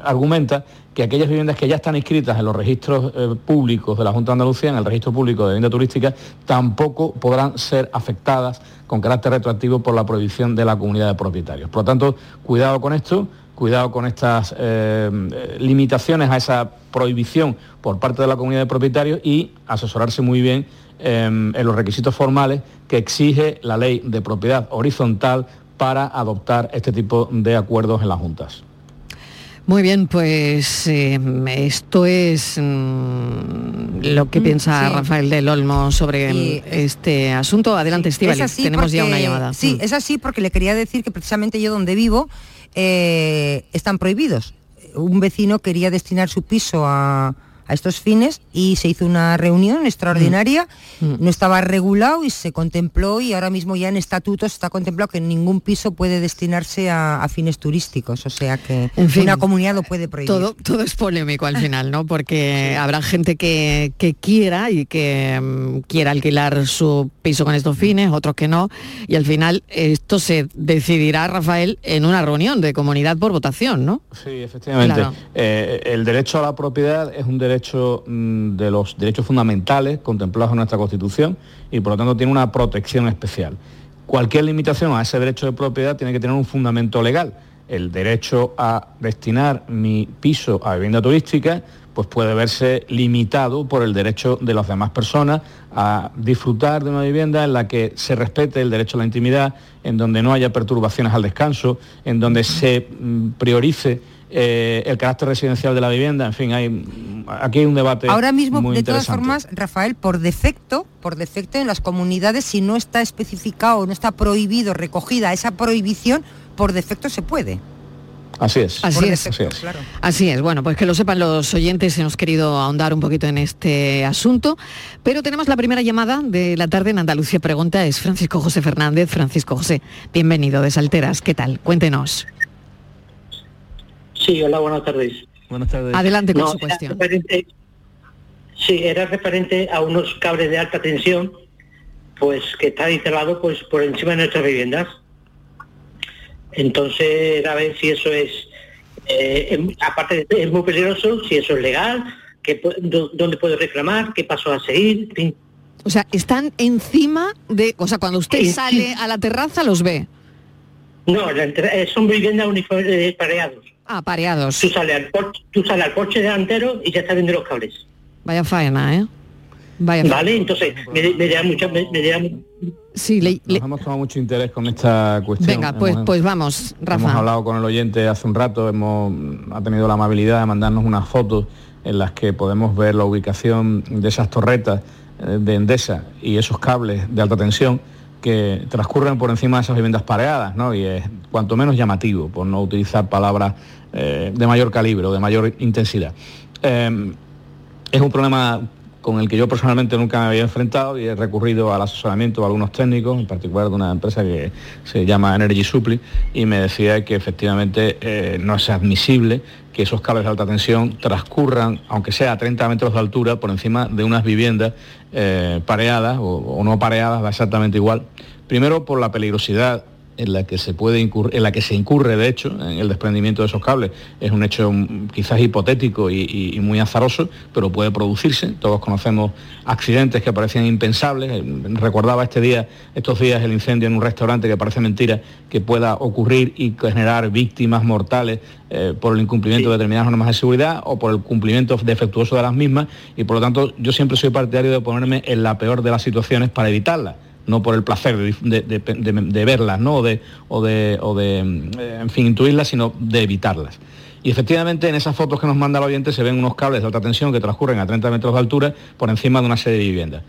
argumenta que aquellas viviendas que ya están inscritas en los registros eh, públicos de la Junta de Andalucía, en el registro público de vivienda turística, tampoco podrán ser afectadas con carácter retroactivo por la prohibición de la comunidad de propietarios. Por lo tanto, cuidado con esto, cuidado con estas eh, limitaciones a esa prohibición por parte de la comunidad de propietarios y asesorarse muy bien em, en los requisitos formales que exige la ley de propiedad horizontal para adoptar este tipo de acuerdos en las juntas. Muy bien, pues eh, esto es mm, lo que Mm, piensa sí. Rafael del Olmo sobre Y- este asunto. Adelante, Estivali, Es tenemos ya una llamada. Sí, Mm. es así porque le quería decir que precisamente yo donde vivo eh, están prohibidos. Un vecino quería destinar su piso a, a estos fines y se hizo una reunión extraordinaria, Mm. no estaba regulado y se contempló y ahora mismo ya en estatutos está contemplado que ningún piso puede destinarse a, a fines turísticos, o sea que En fin, una comunidad lo puede prohibir. Todo, todo es polémico al final, ¿no? Porque habrá gente que, que quiera y que mm, quiera alquilar su piso con estos fines, otros que no. Y al final esto se decidirá, Rafael, en una reunión de comunidad por votación, ¿no? Sí, efectivamente. Claro. Eh, el derecho a la propiedad es un derecho mm, de los derechos fundamentales contemplados en nuestra Constitución y por lo tanto tiene una protección especial. Cualquier limitación a ese derecho de propiedad tiene que tener un fundamento legal. El derecho a destinar mi piso a vivienda turística pues puede verse limitado por el derecho de las demás personas a disfrutar de una vivienda en la que se respete el derecho a la intimidad, en donde no haya perturbaciones al descanso, en donde se mm, priorice eh, el carácter residencial de la vivienda, en fin, hay, aquí hay un debate Ahora mismo, muy de todas formas, Rafael, por defecto, por defecto en las comunidades, si no está especificado, no está prohibido, recogida esa prohibición, por defecto se puede. Así es. Así Por es. defecto, claro. Así es, bueno, pues que lo sepan los oyentes, hemos querido ahondar un poquito en este asunto, pero tenemos la primera llamada de la tarde en Andalucía Pregunta, es Francisco José Fernández. Francisco José, bienvenido de Salteras, ¿qué tal? Cuéntenos. Sí, hola, buenas tardes. Buenas tardes. Adelante con No, su era cuestión. referente- sí, era referente a unos cables de alta tensión, pues que están instalados pues por encima de nuestras viviendas. Entonces, era a ver si eso es, eh, aparte de es muy peligroso, si eso es legal, que, dónde puedo reclamar, qué paso a seguir, en fin. O sea, están encima de, o sea, cuando usted Sí, sale a la terraza los ve. No, eh, son viviendas uniformes pareados. Ah, pareados. Tú sales al, por- tú sales al porche delantero y ya estás viendo los cables. Vaya faena, ¿eh? Vaya faena. Vale, entonces me, me da mucha, me, me da Sí, le- Nos hemos tomado mucho interés con esta cuestión. venga, pues, Hemos- pues vamos, Hemos Rafa. hablado con el oyente hace un rato, hemos, ha tenido la amabilidad de mandarnos unas fotos en las que podemos ver la ubicación de esas torretas eh, de Endesa y esos cables de alta tensión que transcurren por encima de esas viviendas pareadas, ¿no? Y es cuanto menos llamativo, por no utilizar palabras eh, de mayor calibre o de mayor intensidad. Eh, es un problema con el que yo personalmente nunca me había enfrentado y he recurrido al asesoramiento de algunos técnicos, en particular de una empresa que se llama Energy Supply, y me decía que efectivamente eh, no es admisible que esos cables de alta tensión transcurran, aunque sea a 30 metros de altura, por encima de unas viviendas eh, pareadas o, o no pareadas, da exactamente igual. Primero por la peligrosidad en la que se puede incurrir, en la que se incurre de hecho en el desprendimiento de esos cables es un hecho mm, quizás hipotético y, y- y muy azaroso, pero puede producirse. Todos conocemos accidentes que parecían impensables. Eh, Recordaba este día, estos días el incendio en un restaurante que parece mentira que pueda ocurrir y generar víctimas mortales eh, por el incumplimiento de determinadas normas de seguridad o por el cumplimiento defectuoso de las mismas y por lo tanto yo siempre soy partidario de ponerme en la peor de las situaciones para evitarlas no por el placer de, verlas, ¿no? O de, o de, o de, mm, en fin, intuirlas, sino de evitarlas. Y efectivamente en esas fotos que nos manda el oyente se ven unos cables de alta tensión que transcurren a 30 metros de altura por encima de una serie de viviendas.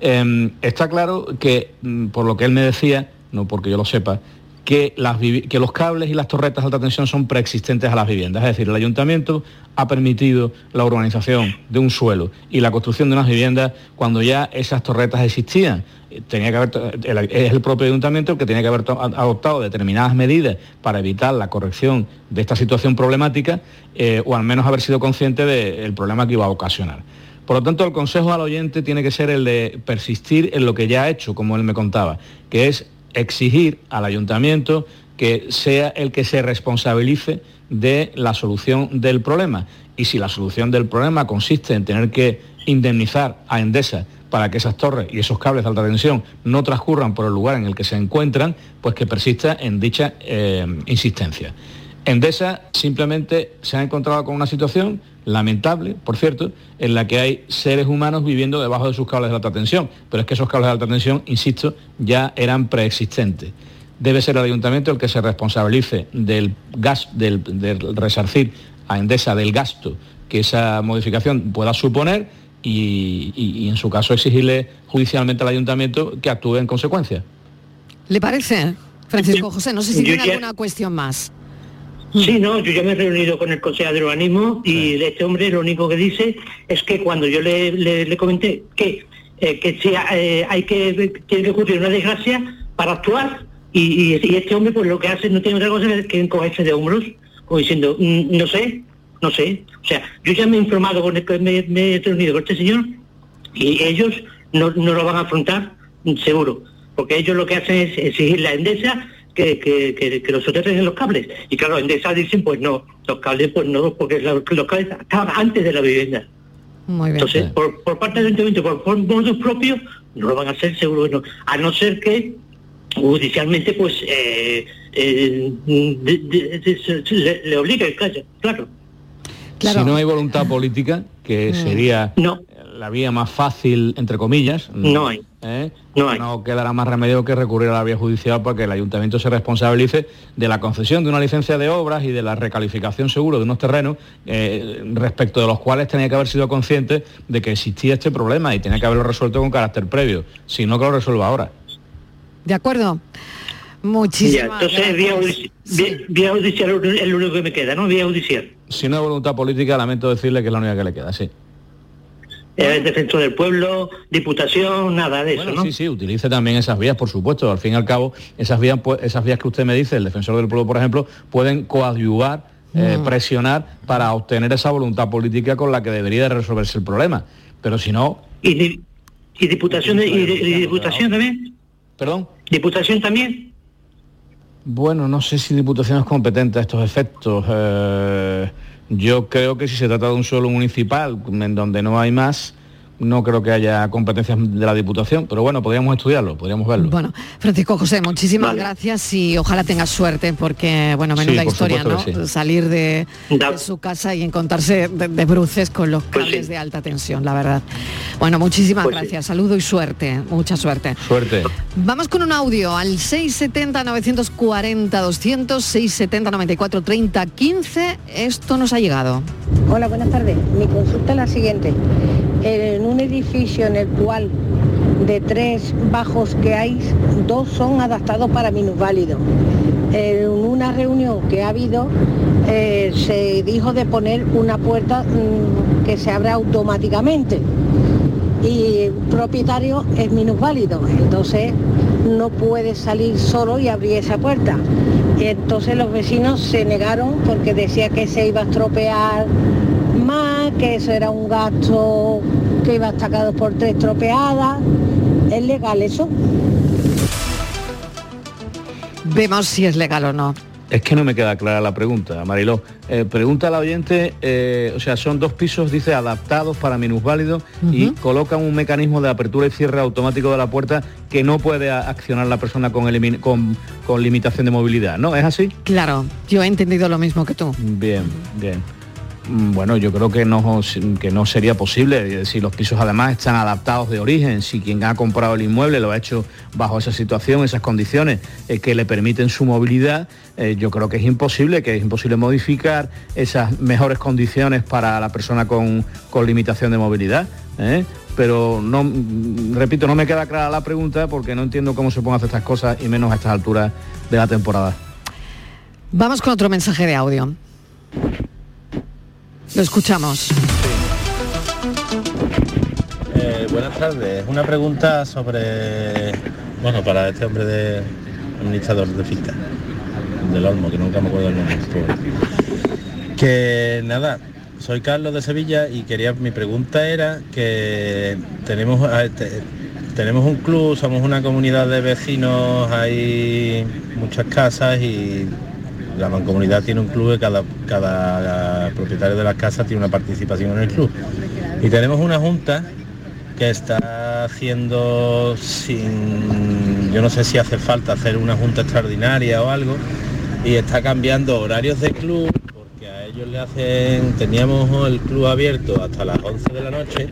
Eh, está claro que, mm, por lo que él me decía, no porque yo lo sepa, que, las que los cables y las torretas de alta tensión son preexistentes a las viviendas. Es decir, el ayuntamiento ha permitido la urbanización de un suelo y la construcción de unas viviendas cuando ya esas torretas existían. Tenía que haber, es el propio ayuntamiento el que tenía que haber adoptado determinadas medidas para evitar la corrección de esta situación problemática eh, o al menos haber sido consciente del problema que iba a ocasionar. Por lo tanto, el consejo al oyente tiene que ser el de persistir en lo que ya ha hecho, como él me contaba, que es exigir al ayuntamiento que sea el que se responsabilice de la solución del problema. Y si la solución del problema consiste en tener que indemnizar a Endesa para que esas torres y esos cables de alta tensión no transcurran por el lugar en el que se encuentran, pues que persista en dicha eh, insistencia. Endesa simplemente se ha encontrado con una situación lamentable, por cierto, en la que hay seres humanos viviendo debajo de sus cables de alta tensión, pero es que esos cables de alta tensión, insisto, ya eran preexistentes. Debe ser el ayuntamiento el que se responsabilice del gas, del, del resarcir a Endesa del gasto que esa modificación pueda suponer y, en su caso exigirle judicialmente al ayuntamiento que actúe en consecuencia. ¿Le parece, Francisco José? No sé si tiene alguna cuestión más. Sí, no, yo ya me he reunido con el Consejo de Urbanismo y este hombre lo único que dice es que cuando yo le, comenté que, eh, que si, eh, hay que, tiene que ocurrir una desgracia para actuar y, este hombre pues lo que hace no tiene otra cosa que encogerse de hombros, como diciendo, mm, no sé, no sé. O sea, yo ya me he informado con el, me, me he reunido con este señor y ellos no, lo van a afrontar, seguro, porque ellos lo que hacen es exigir la endesa que, que, que, los en los cables. Y claro, Endesa dicen, pues no, los cables pues no, porque los, cables estaban antes de la vivienda. Muy bien. Entonces, por, parte del ayuntamiento, por, por modos propios, no lo van a hacer seguro, no. a no ser que judicialmente pues eh, eh, le, le obligue, claro. Si no hay voluntad política, que mm. sería la vía más fácil, entre comillas, no hay. ¿eh? No, quedará más remedio que recurrir a la vía judicial para que el ayuntamiento se responsabilice de la concesión de una licencia de obras y de la recalificación seguro de unos terrenos eh, respecto de los cuales tenía que haber sido consciente de que existía este problema y tenía que haberlo resuelto con carácter previo, si no que lo resuelva ahora. De acuerdo. Muchísimas entonces vía, judicial es el único que me queda, ¿no? Vía judicial. Si no hay voluntad política, lamento decirle que es la única que le queda, sí. El defensor del pueblo, diputación, nada de eso, ¿no? Sí, sí, utilice también esas vías, por supuesto. Al fin y al cabo, esas vías, pues, esas vías que usted me dice, el defensor del pueblo, por ejemplo, pueden coadyuvar, eh, mm. presionar para obtener esa voluntad política con la que debería resolverse el problema. Pero si no... ¿Y, diputación, y, diputación también? ¿Perdón? ¿Diputación también? Bueno, no sé si Diputación es competente a estos efectos. Eh, yo creo que si se trata de un suelo municipal, en donde no hay más, no creo que haya competencias de la Diputación, pero bueno, podríamos estudiarlo, podríamos verlo. Bueno, Francisco José, muchísimas gracias y ojalá tengas suerte, porque, bueno, menuda historia, ¿no? Salir de, su casa y encontrarse de, bruces con los pues cables de alta tensión, la verdad. Bueno, muchísimas pues gracias, saludo y suerte, mucha suerte. Suerte. Vamos con un audio al 670-940-200, 670-94-30-15, esto nos ha llegado. Hola, buenas tardes. Mi consulta es la siguiente en un edificio en el cual de tres bajos que hay, dos son adaptados para minusválidos. En una reunión que ha habido eh, se dijo de poner una puerta mm, que se abre automáticamente y el propietario es minusválido, entonces no puede salir solo y abrir esa puerta. Entonces los vecinos se negaron porque decía que se iba a estropear más, que eso era un gasto que iba a estar por tres tropeadas. ¿Es legal eso? Vemos si es legal o no. Es que no me queda clara la pregunta, Mariló. Eh, pregunta al oyente, eh, o sea, son dos pisos, dice, adaptados para minusválidos y colocan un mecanismo de apertura y cierre automático de la puerta que no puede accionar la persona con, con, con limitación de movilidad, ¿no? ¿Es así? Claro, yo he entendido lo mismo que tú. Bien, bien. Mm, bueno, yo creo que no, que no sería posible. Si los pisos además están adaptados de origen, si quien ha comprado el inmueble lo ha hecho bajo esa situación, esas condiciones eh, que le permiten su movilidad, eh, yo creo que es imposible, que es imposible modificar esas mejores condiciones para la persona con, limitación de movilidad. ¿eh? Pero no, mm, repito, no me queda clara la pregunta porque no entiendo cómo se pueden hacer estas cosas y menos a estas alturas de la temporada. Vamos con otro mensaje de audio. Lo escuchamos. Eh, buenas tardes. Una pregunta sobre, bueno, para este hombre de administrador de finca, del Olmo, que nunca me acuerdo el nombre. Que nada, soy Carlos de Sevilla y quería, mi pregunta era que tenemos, tenemos un club, somos una comunidad de vecinos, hay muchas casas y la mancomunidad tiene un club y cada, cada propietario de las casas tiene una participación en el club. Y tenemos una junta que está haciendo sin, yo no sé si hace falta hacer una junta extraordinaria o algo, y está cambiando horarios de club, porque a ellos le hacen, teníamos el club abierto hasta las 11 de la noche,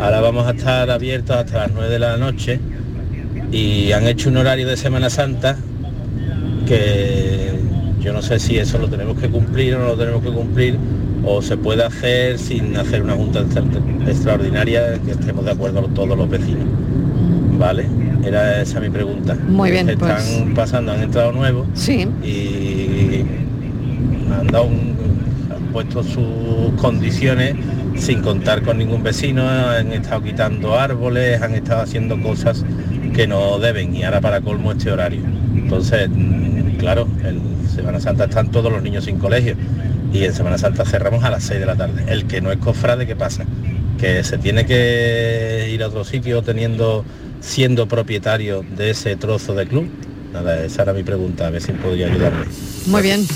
ahora vamos a estar abiertos hasta las 9 de la noche, y han hecho un horario de Semana Santa que yo no sé si eso lo tenemos que cumplir o no lo tenemos que cumplir, o se puede hacer sin hacer una junta extra- extraordinaria que estemos de acuerdo todos los vecinos. ¿Vale? Era esa mi pregunta. Muy bien, Que pues. Están pasando, han entrado nuevos Sí. y han dado un- han puesto sus condiciones sin contar con ningún vecino, han estado quitando árboles, han estado haciendo cosas que no deben y ahora para colmo este horario. Entonces, mm, claro, en Semana Santa están todos los niños sin colegio y en Semana Santa cerramos a las 6 de la tarde. El que no es cofrade, ¿qué pasa? Que se tiene que ir a otro sitio teniendo, siendo propietario de ese trozo de club. Nada, esa era mi pregunta, a ver si podría ayudarme. Muy bien.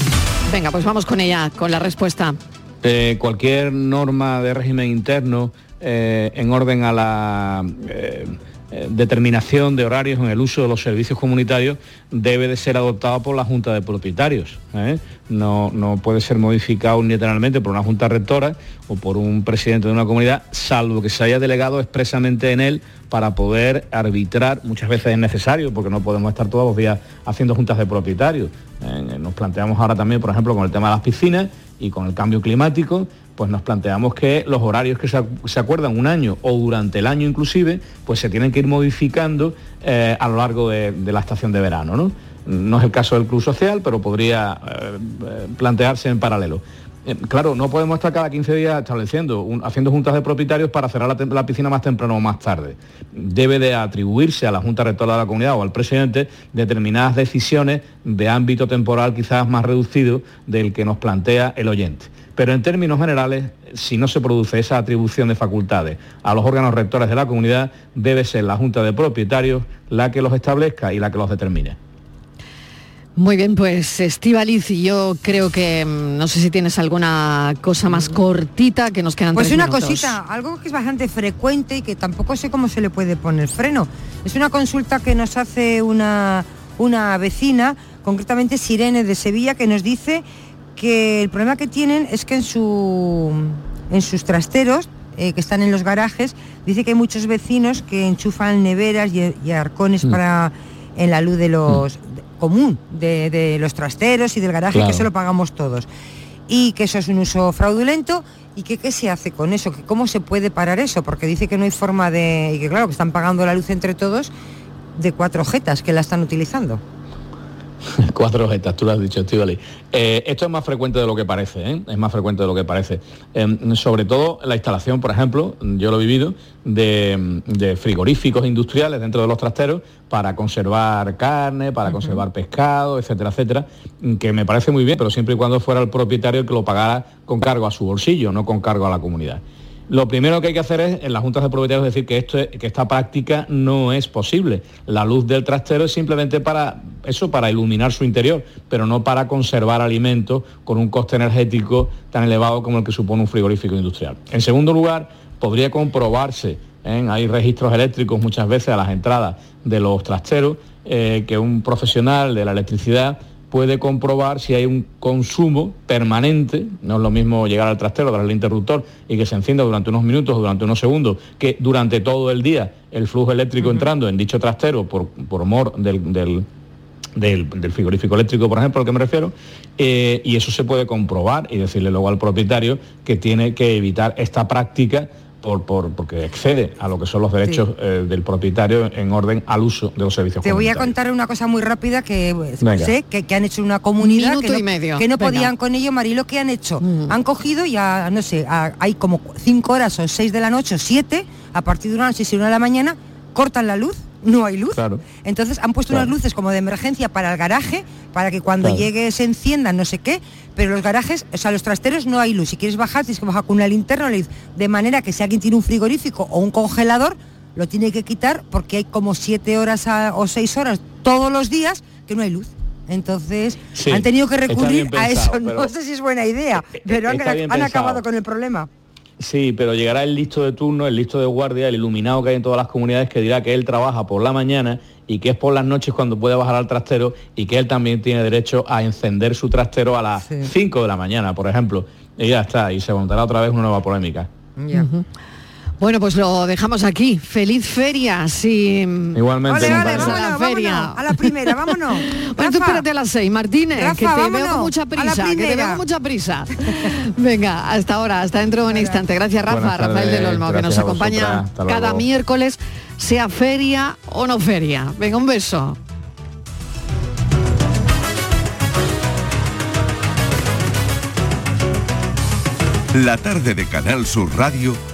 Venga, pues vamos con ella, con la respuesta. Eh, cualquier norma de régimen interno eh, en orden a la eh, determinación de horarios en el uso de los servicios comunitarios debe de ser adoptada por la Junta de Propietarios. ¿eh? No, no puede ser modificado unilateralmente por una Junta Rectora o por un presidente de una comunidad, salvo que se haya delegado expresamente en él para poder arbitrar, muchas veces es necesario, porque no podemos estar todos los días haciendo juntas de propietarios. Eh, nos planteamos ahora también, por ejemplo, con el tema de las piscinas y con el cambio climático, pues nos planteamos que los horarios que se, ac- se acuerdan un año o durante el año inclusive, pues se tienen que ir modificando eh, a lo largo de, la estación de verano. ¿no? No es el caso del club social, pero podría eh, eh, plantearse en paralelo. Claro, no podemos estar cada 15 días estableciendo, haciendo juntas de propietarios para cerrar la, la piscina más temprano o más tarde. Debe de atribuirse a la Junta Rectora de la Comunidad o al presidente determinadas decisiones de ámbito temporal quizás más reducido del que nos plantea el oyente. Pero en términos generales, si no se produce esa atribución de facultades a los órganos rectores de la comunidad, debe ser la Junta de Propietarios la que los establezca y la que los determine. Muy bien, pues Estivaliz, y yo creo que mm, no sé si tienes alguna cosa más cortita que nos quedan Pues tres una minutos. cosita, algo que es bastante frecuente y que tampoco sé cómo se le puede poner freno. Es una consulta que nos hace una, una vecina, concretamente Sirene de Sevilla, que nos dice que el problema que tienen es que en, su, en sus trasteros, eh, que están en los garajes, dice que hay muchos vecinos que enchufan neveras y, y arcones Mm. para en la luz de los de- común de, de los trasteros y del garaje, Claro. que eso lo pagamos todos y que eso es un uso fraudulento y que qué se hace con eso, que cómo se puede parar eso, porque dice que no hay forma de, y que claro, que están pagando la luz entre todos de cuatro jetas que la están utilizando. <laughs> Cuatro jetas, tú lo has dicho, Estivali. Eh, esto es más frecuente de lo que parece, ¿eh? es más frecuente de lo que parece. Em, sobre todo la instalación, por ejemplo, yo lo he vivido, de, de frigoríficos industriales dentro de los trasteros para conservar carne, para conservar pescado, etcétera, etcétera, que me parece muy bien, pero siempre y cuando fuera el propietario el que lo pagara con cargo a su bolsillo, no con cargo a la comunidad. Lo primero que hay que hacer es en las juntas de propietarios decir que, esto es- que esta práctica no es posible. La luz del trastero es simplemente para eso, para iluminar su interior, pero no para conservar alimentos con un coste energético tan elevado como el que supone un frigorífico industrial. En segundo lugar, podría comprobarse, ¿eh? hay registros eléctricos muchas veces a las entradas de los trasteros, eh, que un profesional de la electricidad puede comprobar si hay un consumo permanente, no es lo mismo llegar al trastero, darle el interruptor y que se encienda durante unos minutos o durante unos segundos, que durante todo el día el flujo eléctrico entrando en dicho trastero por, por mor del, del- del- del frigorífico eléctrico, por ejemplo, al que me refiero, eh, y eso se puede comprobar y decirle luego al propietario que tiene que evitar esta práctica por, por- porque excede a lo que son los derechos eh, del propietario en orden al uso de los servicios Te voy a contar una cosa muy rápida que pues, sé que, que han hecho una comunidad Minuto que no, y medio. que no Venga. podían con ello, Marilo, ¿qué han hecho? Han cogido y a, no sé, a- hay como cinco horas o seis de la noche o siete, a partir de una noche y una de la mañana, cortan la luz, no hay luz. Claro. Entonces han puesto Claro. unas luces como de emergencia para el garaje, para que cuando Claro. llegue se enciendan, no sé qué, pero los garajes, o sea, los trasteros no hay luz. Si quieres bajar, tienes que bajar con una linterna, de manera que si alguien tiene un frigorífico o un congelador, lo tiene que quitar porque hay como siete horas a- o seis horas todos los días que no hay luz. Entonces Sí, han tenido que recurrir a eso. <laughs> No sé si es buena idea, pero han, pensado. acabado con el problema. Sí, pero llegará el listo de turno, el listo de guardia, el iluminado que hay en todas las comunidades que dirá que él trabaja por la mañana y que es por las noches cuando puede bajar al trastero y que él también tiene derecho a encender su trastero a las 5 de la mañana, por ejemplo. Y ya está, y se montará otra vez una nueva polémica. Bueno, pues lo dejamos aquí. Feliz feria. Sí. Igualmente, Ole, ole, compañero. vámonos, la feria. vámonos, a la primera, vámonos. <laughs> Bueno, tú espérate a las seis, Martínez, Rafa, que te veo con mucha a la prisa, que te veo con mucha prisa. <laughs> Venga, hasta ahora, hasta dentro de un instante. Gracias, Rafa, Buenas Rafael del Olmo, que nos a acompaña cada miércoles, sea feria o no feria. Venga, un beso. La tarde de Canal Sur Radio